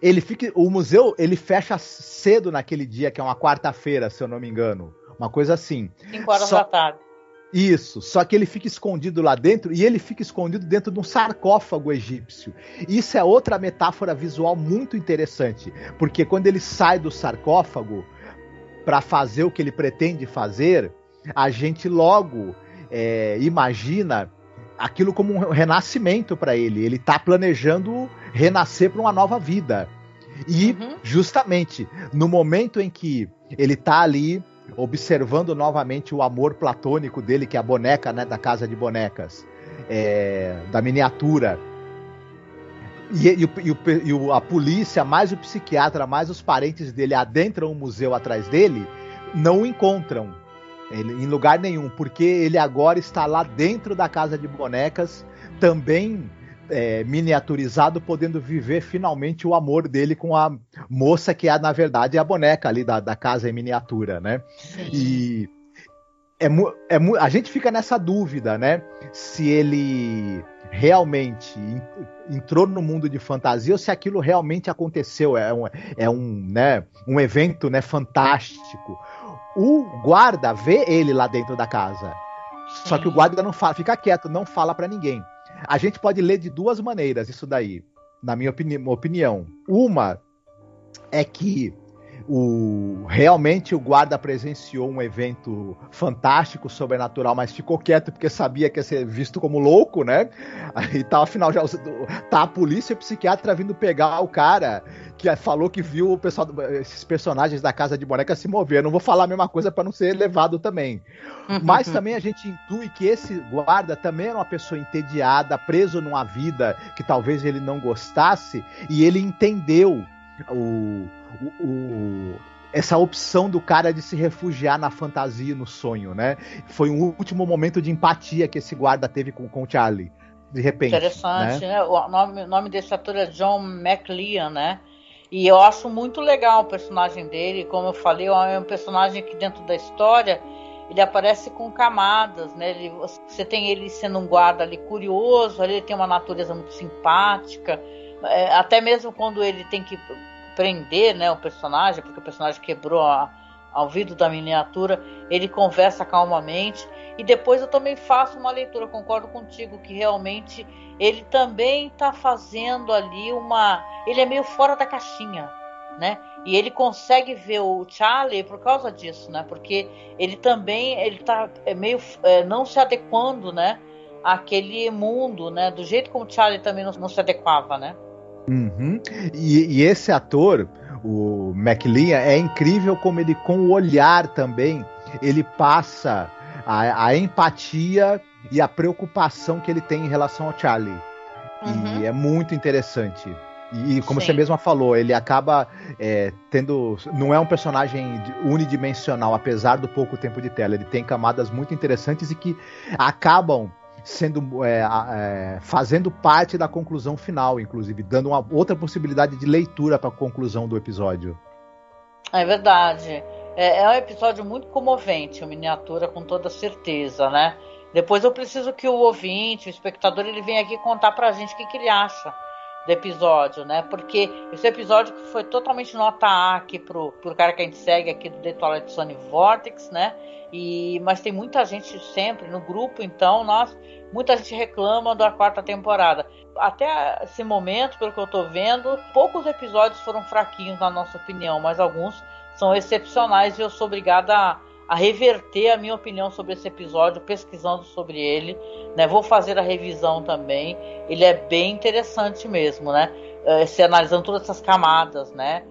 Speaker 7: Ele fica, o museu ele fecha cedo naquele dia, que é uma quarta-feira, se eu não me engano, uma coisa assim.
Speaker 6: Cinco horas Só... da tarde.
Speaker 7: Isso, só que ele fica escondido lá dentro e ele fica escondido dentro de um sarcófago egípcio. Isso é outra metáfora visual muito interessante, porque quando ele sai do sarcófago para fazer o que ele pretende fazer, a gente logo é, imagina aquilo como um renascimento para ele. Ele está planejando renascer para uma nova vida. E uhum. justamente no momento em que ele está ali observando novamente o amor platônico dele, que é a boneca né, da casa de bonecas, é, da miniatura. E, e, e, e, a polícia, mais o psiquiatra, mais os parentes dele adentram o museu atrás dele, não o encontram ele, em lugar nenhum, porque ele agora está lá dentro da casa de bonecas, também é, miniaturizado, podendo viver finalmente o amor dele com a moça que é, na verdade, a boneca ali da, da casa em miniatura, né? Sim. E é, é, a gente fica nessa dúvida, né? Se ele realmente entrou no mundo de fantasia ou se aquilo realmente aconteceu. É um, é um, né, um evento né, fantástico o guarda vê ele lá dentro da casa. Só que o guarda não fala, fica quieto, não fala para ninguém. A gente pode ler de duas maneiras isso daí, na minha opini opinião. Uma é que o realmente o guarda presenciou um evento fantástico, sobrenatural, mas ficou quieto porque sabia que ia ser visto como louco, né? Aí tá, afinal, já tá a polícia e o psiquiatra vindo pegar o cara que falou que viu o pessoal, esses personagens da Casa de Boneca se mover. não vou falar a mesma coisa para não ser levado também. Mas também a gente intui que esse guarda também era uma pessoa entediada, preso numa vida que talvez ele não gostasse, e ele entendeu o, o, o essa opção do cara de se refugiar na fantasia, no sonho, né? Foi um último momento de empatia que esse guarda teve com, com o Charlie. De repente.
Speaker 6: Interessante, né? né? O nome, nome desse ator é John McLean, né? E eu acho muito legal o personagem dele, como eu falei, é um personagem que dentro da história ele aparece com camadas, né? Ele, você tem ele sendo um guarda ali curioso, ali ele tem uma natureza muito simpática, é, até mesmo quando ele tem que prender, né, o personagem, porque o personagem quebrou a, a ouvido da miniatura, ele conversa calmamente e depois eu também faço uma leitura, concordo contigo que realmente ele também está fazendo ali uma, ele é meio fora da caixinha, né? E ele consegue ver o Charlie por causa disso, né? Porque ele também ele tá é, meio é, não se adequando, né? Àquele mundo, né? Do jeito como o Charlie também não, não se adequava, né?
Speaker 7: Uhum. E, e, esse ator, o McLean, é incrível como ele, com o olhar também, ele passa a, a empatia e a preocupação que ele tem em relação ao Charlie. Uhum. E é muito interessante. E como Sim. você mesma falou, ele acaba é, tendo. Não é um personagem unidimensional, apesar do pouco tempo de tela. Ele tem camadas muito interessantes e que acabam sendo é, é, fazendo parte da conclusão final, inclusive, dando uma outra possibilidade de leitura para a conclusão do episódio.
Speaker 6: É verdade. É, é, um episódio muito comovente, o miniatura com toda certeza, né? Depois eu preciso que o ouvinte, o espectador, ele venha aqui contar pra gente o que, que ele acha do episódio, né? Porque esse episódio foi totalmente nota A aqui pro, pro cara que a gente segue aqui do The Twilight Zone Vortex, né? E, mas tem muita gente sempre no grupo, então nós muita gente reclama da quarta temporada. Até esse momento, pelo que eu tô vendo, poucos episódios foram fraquinhos na nossa opinião, mas alguns são excepcionais e eu sou obrigada a a reverter a minha opinião sobre esse episódio, pesquisando sobre ele, né? Vou fazer a revisão também. Ele é bem interessante mesmo, né? Eh, se analisando todas essas camadas, né?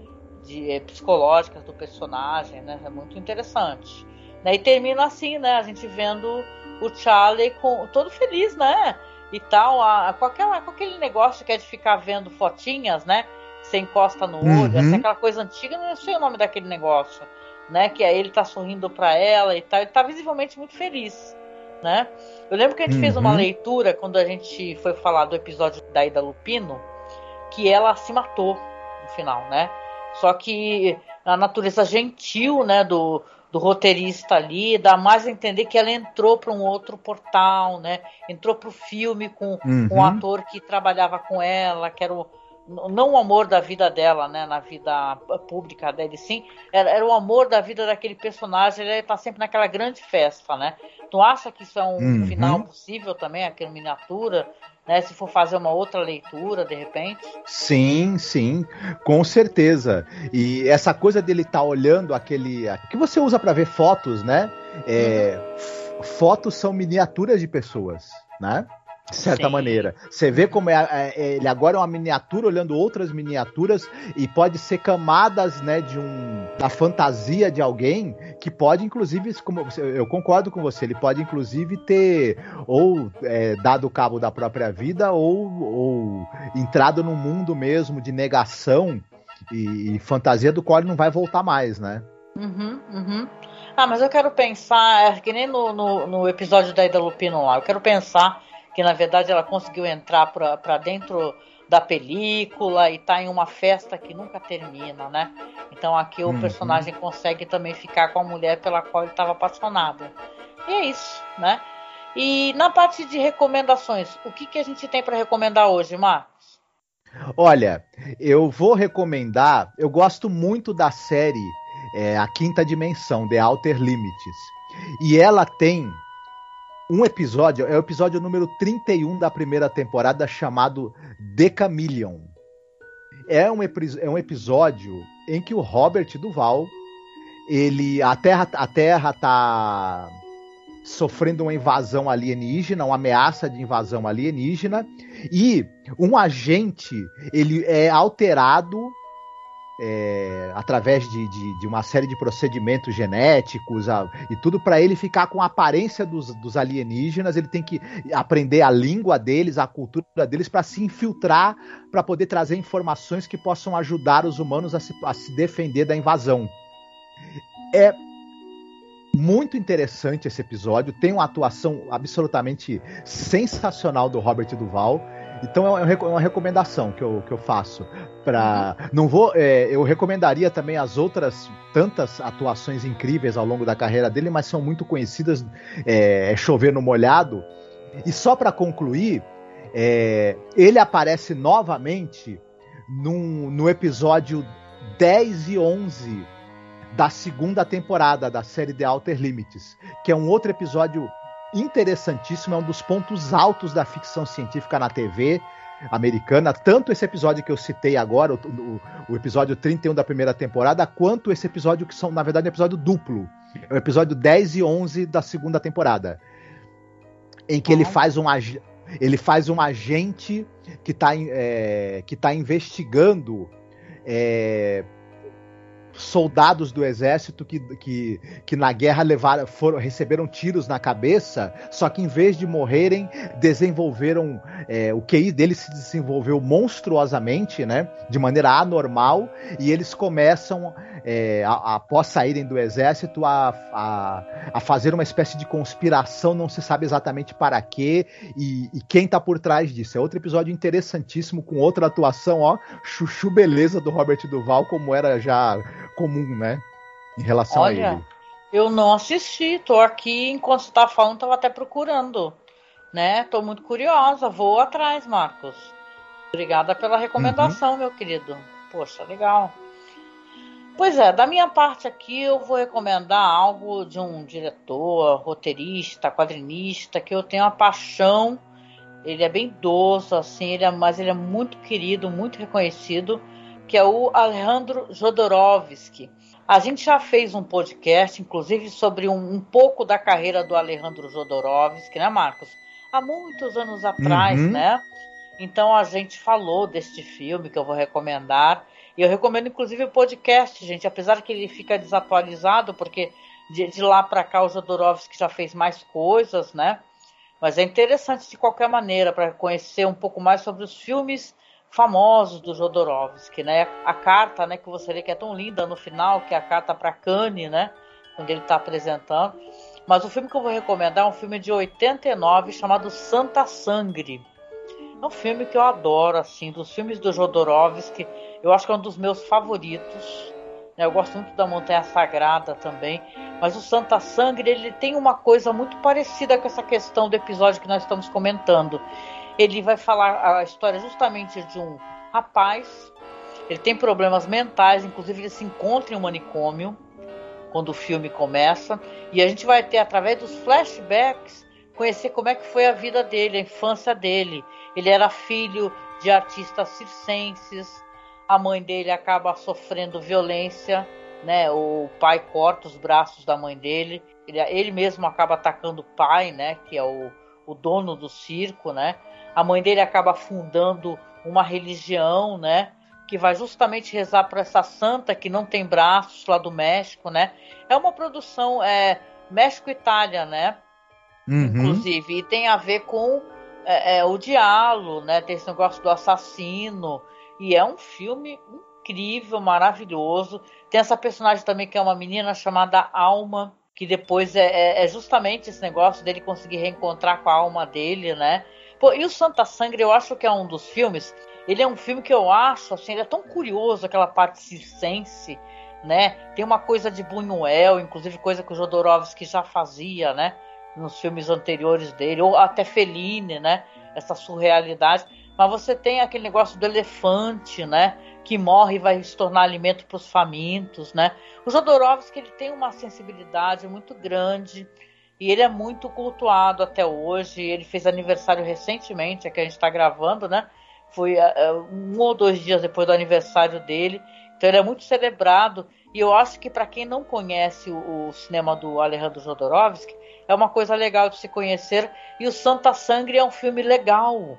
Speaker 6: De, eh, psicológicas do personagem, né? É muito interessante. Né? E termina assim, né? A gente vendo o Charlie com, todo feliz, né? E tal, a, com, aquela, com aquele negócio que é de ficar vendo fotinhas, né? Você encosta no olho, uhum. assim, aquela coisa antiga, não sei o nome daquele negócio né? Que aí ele tá sorrindo para ela e tal. Ele tá visivelmente muito feliz, né? Eu lembro que a gente uhum. fez uma uhum. leitura quando a gente foi falar do episódio da Ida Lupino, que ela se matou no final, né? Só que a natureza gentil, né, do, do roteirista ali, dá mais a entender que ela entrou para um outro portal, né? Entrou para o filme com uhum. um ator que trabalhava com ela, que era o não o amor da vida dela, né, na vida pública dele, sim, era, era o amor da vida daquele personagem, ele tá sempre naquela grande festa, né? Tu acha que isso é um uhum. final possível também, aquela miniatura, né? Se for fazer uma outra leitura, de repente?
Speaker 7: Sim, sim, com certeza. E essa coisa dele estar tá olhando aquele, que você usa para ver fotos, né? É, uhum. Fotos são miniaturas de pessoas, né? De certa Sim. maneira. Você vê como é, é, é, ele agora é uma miniatura olhando outras miniaturas e pode ser camadas, né, de um da fantasia de alguém que pode inclusive, como eu concordo com você, ele pode inclusive ter ou é, dado cabo da própria vida ou, ou entrado num mundo mesmo de negação e, e fantasia do qual ele não vai voltar mais, né?
Speaker 6: Uhum, uhum. Ah, mas eu quero pensar, é que nem no, no, no episódio da Ida Lupino lá, eu quero pensar que na verdade ela conseguiu entrar para dentro da película e tá em uma festa que nunca termina, né? Então aqui o uhum. personagem consegue também ficar com a mulher pela qual ele estava apaixonado. E é isso, né? E na parte de recomendações, o que, que a gente tem para recomendar hoje, Marcos?
Speaker 7: Olha, eu vou recomendar. Eu gosto muito da série é, A Quinta Dimensão, The Outer Limits. E ela tem um episódio, é o episódio número 31 da primeira temporada, chamado Decamillion. É um, é um episódio em que o Robert Duval, ele a Terra a Terra tá sofrendo uma invasão alienígena, uma ameaça de invasão alienígena, e um agente ele é alterado é, através de, de, de, uma série de procedimentos genéticos a, e tudo para ele ficar com a aparência dos, dos, alienígenas. Ele tem que aprender a língua deles, a cultura deles, para se infiltrar, para poder trazer informações que possam ajudar os humanos a se, a se defender da invasão. É muito interessante esse episódio. Tem uma atuação absolutamente sensacional do Robert Duval. Então é uma recomendação que eu, que eu faço. Pra, uhum. não vou, é, eu recomendaria também as outras tantas atuações incríveis ao longo da carreira dele, mas são muito conhecidas. É, é chover no molhado. E só para concluir, é, ele aparece novamente num, no episódio 10 e 11 da segunda temporada da série The Outer Limits, que é um outro episódio interessantíssimo, é um dos pontos altos da ficção científica na TV americana, tanto esse episódio que eu citei agora, o, o, o, episódio 31 da primeira temporada, quanto esse episódio que são, na verdade, um episódio duplo. É o episódio 10 e 11 da segunda temporada. Em que ele faz um ele faz um agente que está é, que tá investigando é, soldados do exército que, que, que na guerra levaram, foram, receberam tiros na cabeça, só que em vez de morrerem, desenvolveram. É, o QI deles se desenvolveu monstruosamente, né? De maneira anormal, e eles começam, é, a, após saírem do exército, a, a, a, fazer uma espécie de conspiração, não se sabe exatamente para quê, e, e quem está por trás disso. É outro episódio interessantíssimo, com outra atuação, ó, chuchu beleza do Robert Duval, como era já comum, né? Em relação Olha, a ele.
Speaker 6: Eu não assisti, tô aqui enquanto você tá falando, tava até procurando, né? Tô muito curiosa, vou atrás, Marcos. Obrigada pela recomendação, uhum. meu querido. Poxa, legal. Pois é, da minha parte aqui eu vou recomendar algo de um diretor, roteirista, quadrinista que eu tenho uma paixão. Ele é bem idoso, assim, ele é, mas ele é muito querido, muito reconhecido que é o Alejandro Jodorowsky. A gente já fez um podcast, inclusive, sobre um, um pouco da carreira do Alejandro Jodorowsky, né, Marcos? Há muitos anos atrás, uhum. né? Então a gente falou deste filme que eu vou recomendar. E eu recomendo, inclusive, o podcast, gente, apesar que ele fica desatualizado, porque de, de lá para cá o Jodorowsky já fez mais coisas, né? Mas é interessante de qualquer maneira para conhecer um pouco mais sobre os filmes famosos do Jodorowsky, né? A carta, né, que você vê que é tão linda no final, que é a carta para Cannes, né, quando ele está apresentando. Mas o filme que eu vou recomendar é um filme de 89 chamado Santa Sangre. É um filme que eu adoro, assim, dos filmes do Jodorowsky, eu acho que é um dos meus favoritos. Né? Eu gosto muito da Montanha Sagrada também, mas o Santa Sangre ele tem uma coisa muito parecida com essa questão do episódio que nós estamos comentando. Ele vai falar a história justamente de um rapaz. Ele tem problemas mentais, inclusive ele se encontra em um manicômio quando o filme começa. E a gente vai ter, através dos flashbacks, conhecer como é que foi a vida dele, a infância dele. Ele era filho de artistas circenses. A mãe dele acaba sofrendo violência, né? O pai corta os braços da mãe dele. Ele, ele mesmo acaba atacando o pai, né? Que é o, o dono do circo, né? A mãe dele acaba fundando uma religião, né? Que vai justamente rezar para essa santa que não tem braços lá do México, né? É uma produção é, México-Itália, né? Uhum. Inclusive, e tem a ver com é, é, o diálogo, né? Tem esse negócio do assassino. E é um filme incrível, maravilhoso. Tem essa personagem também que é uma menina chamada Alma, que depois é, é, é justamente esse negócio dele conseguir reencontrar com a alma dele, né? Pô, e o Santa Sangre, eu acho que é um dos filmes. Ele é um filme que eu acho, assim, ele é tão curioso, aquela parte circense, né? Tem uma coisa de Buñuel, inclusive coisa que o Jodorowsky já fazia, né? Nos filmes anteriores dele, ou até Fellini, né? Essa surrealidade. Mas você tem aquele negócio do elefante, né? Que morre e vai se tornar alimento para os famintos, né? O Jodorowsky ele tem uma sensibilidade muito grande e ele é muito cultuado até hoje. Ele fez aniversário recentemente, é que a gente está gravando, né? Foi uh, um ou dois dias depois do aniversário dele. Então ele é muito celebrado. E eu acho que para quem não conhece o, o, cinema do Alejandro Jodorowsky, é uma coisa legal de se conhecer. E o Santa Sangre é um filme legal.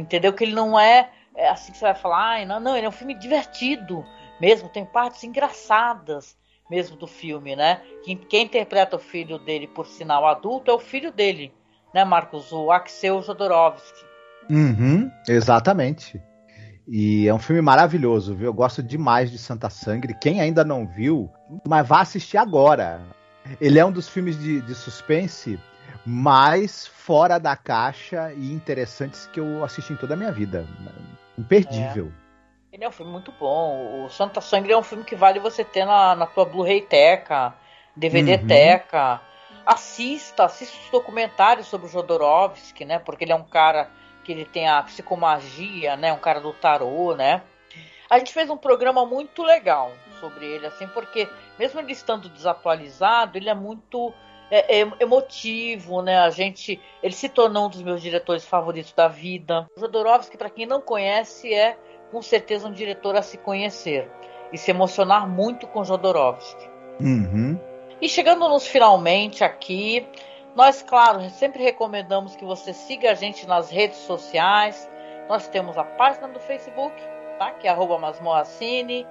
Speaker 6: Entendeu? Que ele não é, é assim que você vai falar, ah, não, não, ele é um filme divertido mesmo, tem partes engraçadas mesmo do filme, né? Quem, quem, interpreta o filho dele, por sinal adulto, é o filho dele, né, Marcos? O Axel Jodorowsky.
Speaker 7: Uhum, exatamente. E é um filme maravilhoso, viu? Eu gosto demais de Santa Sangre. Quem ainda não viu, mas vá assistir agora. Ele é um dos filmes de, de suspense mais fora da caixa e interessantes que eu assisti em toda a minha vida. Imperdível.
Speaker 6: É. Ele é um filme muito bom. O Santa Sangue é um filme que vale você ter na, na tua Blu-ray Teca, DVD uhum. Teca. Assista, assista os documentários sobre o Jodorowsky, né? Porque ele é um cara que ele tem a psicomagia, né? Um cara do tarô, né? A gente fez um programa muito legal sobre ele, assim, porque mesmo ele estando desatualizado, ele é muito é, é, emotivo, né? A gente, ele se tornou um dos meus diretores favoritos da vida. O Jodorowsky, para quem não conhece, é com certeza um diretor a se conhecer e se emocionar muito com Jodorowsky.
Speaker 7: Uhum.
Speaker 6: E chegando nos finalmente aqui, nós, claro, sempre recomendamos que você siga a gente nas redes sociais. Nós temos a página do Facebook, tá? Que é arroba masmorracine.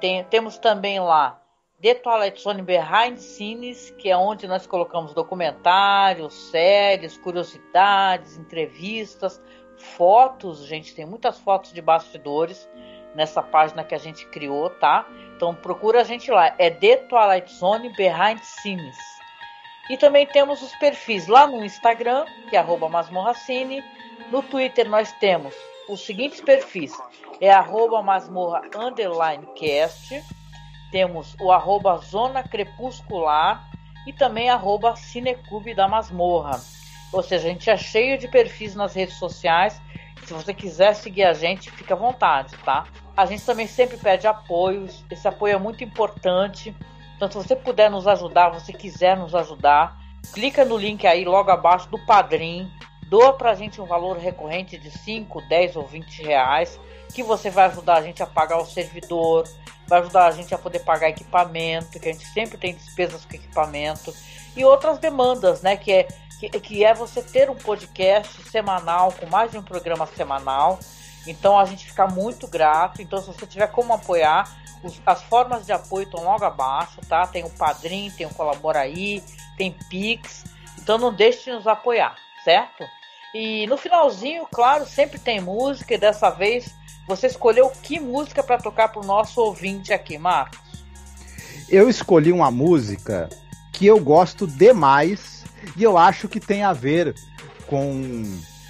Speaker 6: Tem, temos também lá The Twilight Zone Behind Scenes, que é onde nós colocamos documentários, séries, curiosidades, entrevistas, fotos, gente, tem muitas fotos de bastidores nessa página que a gente criou, tá? Então procura a gente lá, é The Twilight Zone Behind Scenes. E também temos os perfis lá no Instagram, que é arroba masmorracine. No Twitter nós temos os seguintes perfis, é arroba masmorra underline cast temos o arroba Zona Crepuscular e também arroba Cineclube da Masmorra. Ou seja, a gente é cheio de perfis nas redes sociais. Se você quiser seguir a gente, fica à vontade, tá? A gente também sempre pede apoio. Esse apoio é muito importante. Então, se você puder nos ajudar, você quiser nos ajudar, clica no link aí logo abaixo do Padrim. Doa pra gente um valor recorrente de 5, 10 ou 20 reais, que você vai ajudar a gente a pagar o servidor, vai ajudar a gente a poder pagar equipamento, que a gente sempre tem despesas com equipamento, e outras demandas, né? Que é, que, que é você ter um podcast semanal, com mais de um programa semanal. Então a gente fica muito grato. Então, se você tiver como apoiar, os, as formas de apoio estão logo abaixo, tá? Tem o Padrim, tem o Colabora aí, tem Pix. Então não deixe de nos apoiar, certo? E no finalzinho, claro, sempre tem música, e dessa vez você escolheu que música para tocar para o nosso ouvinte aqui, Marcos?
Speaker 7: Eu escolhi uma música que eu gosto demais e eu acho que tem a ver com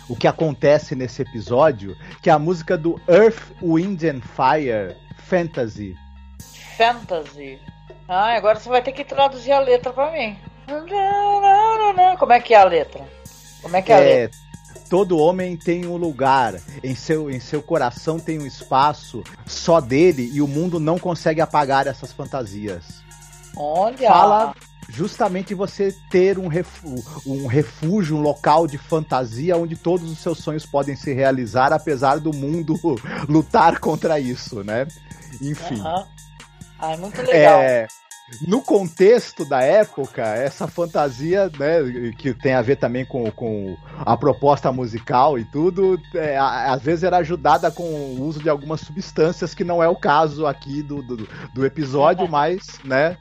Speaker 7: o que acontece nesse episódio, que é a música do Earth, Wind and Fire Fantasy.
Speaker 6: Fantasy. Ah, agora você vai ter que traduzir a letra para mim. Como é que é a letra? Como é que é, é a letra?
Speaker 7: Todo homem tem um lugar, em seu, em seu coração tem um espaço só dele e o mundo não consegue apagar essas fantasias.
Speaker 6: Olha!
Speaker 7: Fala justamente você ter um, refúgio, um refúgio, um local de fantasia onde todos os seus sonhos podem se realizar, apesar do mundo lutar contra isso, né? Enfim. Uhum.
Speaker 6: Ah, é muito legal. É,
Speaker 7: no contexto da época, essa fantasia, né, que tem a ver também com, com a proposta musical e tudo, é, às vezes era ajudada com o uso de algumas substâncias, que não é o caso aqui do, do, do episódio, mas, né,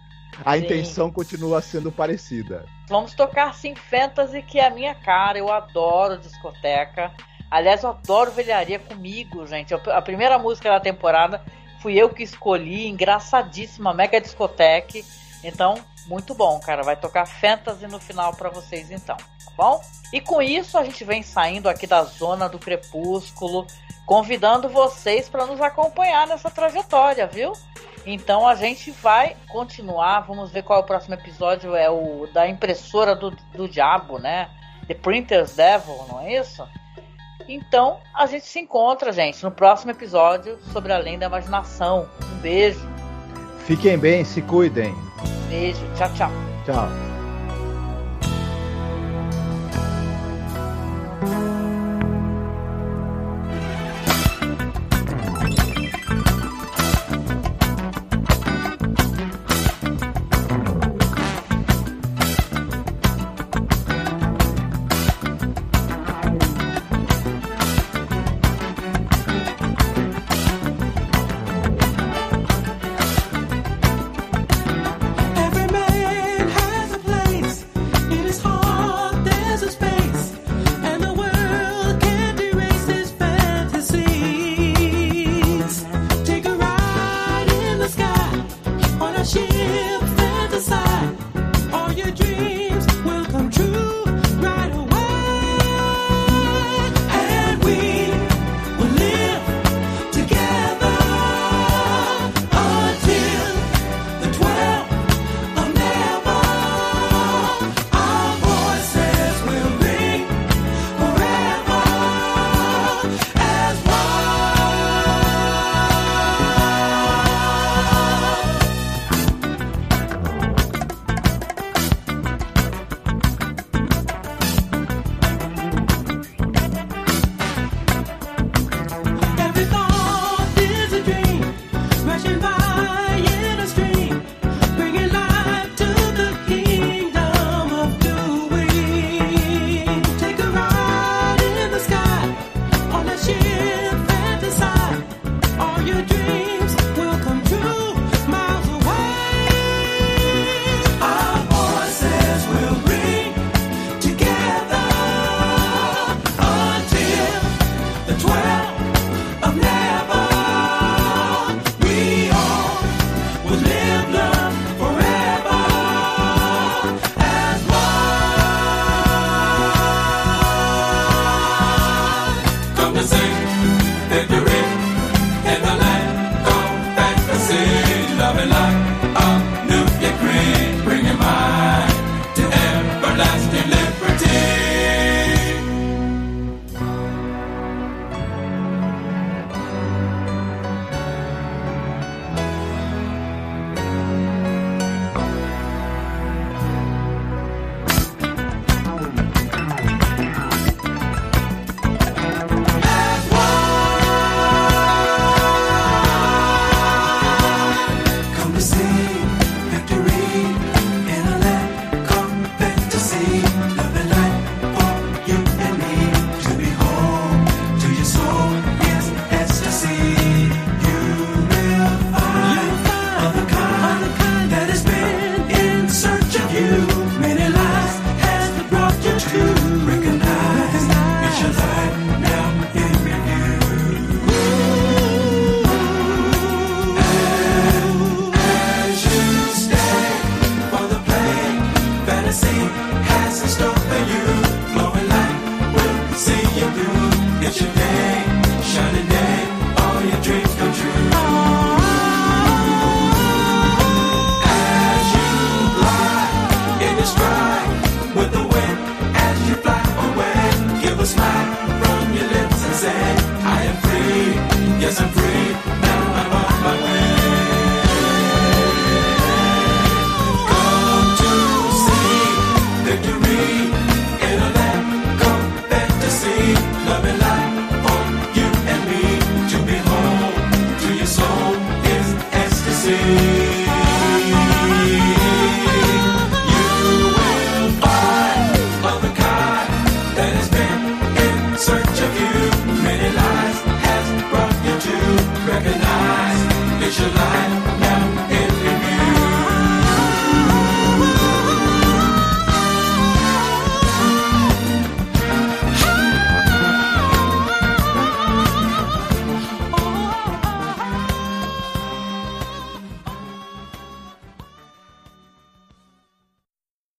Speaker 7: a sim. intenção continua sendo parecida.
Speaker 6: Vamos tocar sim fantasy, que é a minha cara, eu adoro discoteca. Aliás, eu adoro velharia comigo, gente. A primeira música da temporada Fui eu que escolhi, engraçadíssima, mega discoteque. Então, muito bom, cara. Vai tocar fantasy no final para vocês então, tá bom? E com isso a gente vem saindo aqui da zona do crepúsculo, convidando vocês para nos acompanhar nessa trajetória, viu? Então a gente vai continuar. Vamos ver qual é o próximo episódio. É o da impressora do, do diabo, né? The Printer's Devil, não é isso? Então, a gente se encontra, gente, no próximo episódio sobre Além da Imaginação. Um beijo.
Speaker 7: Fiquem bem, se cuidem.
Speaker 6: Beijo. Tchau, tchau.
Speaker 7: Tchau.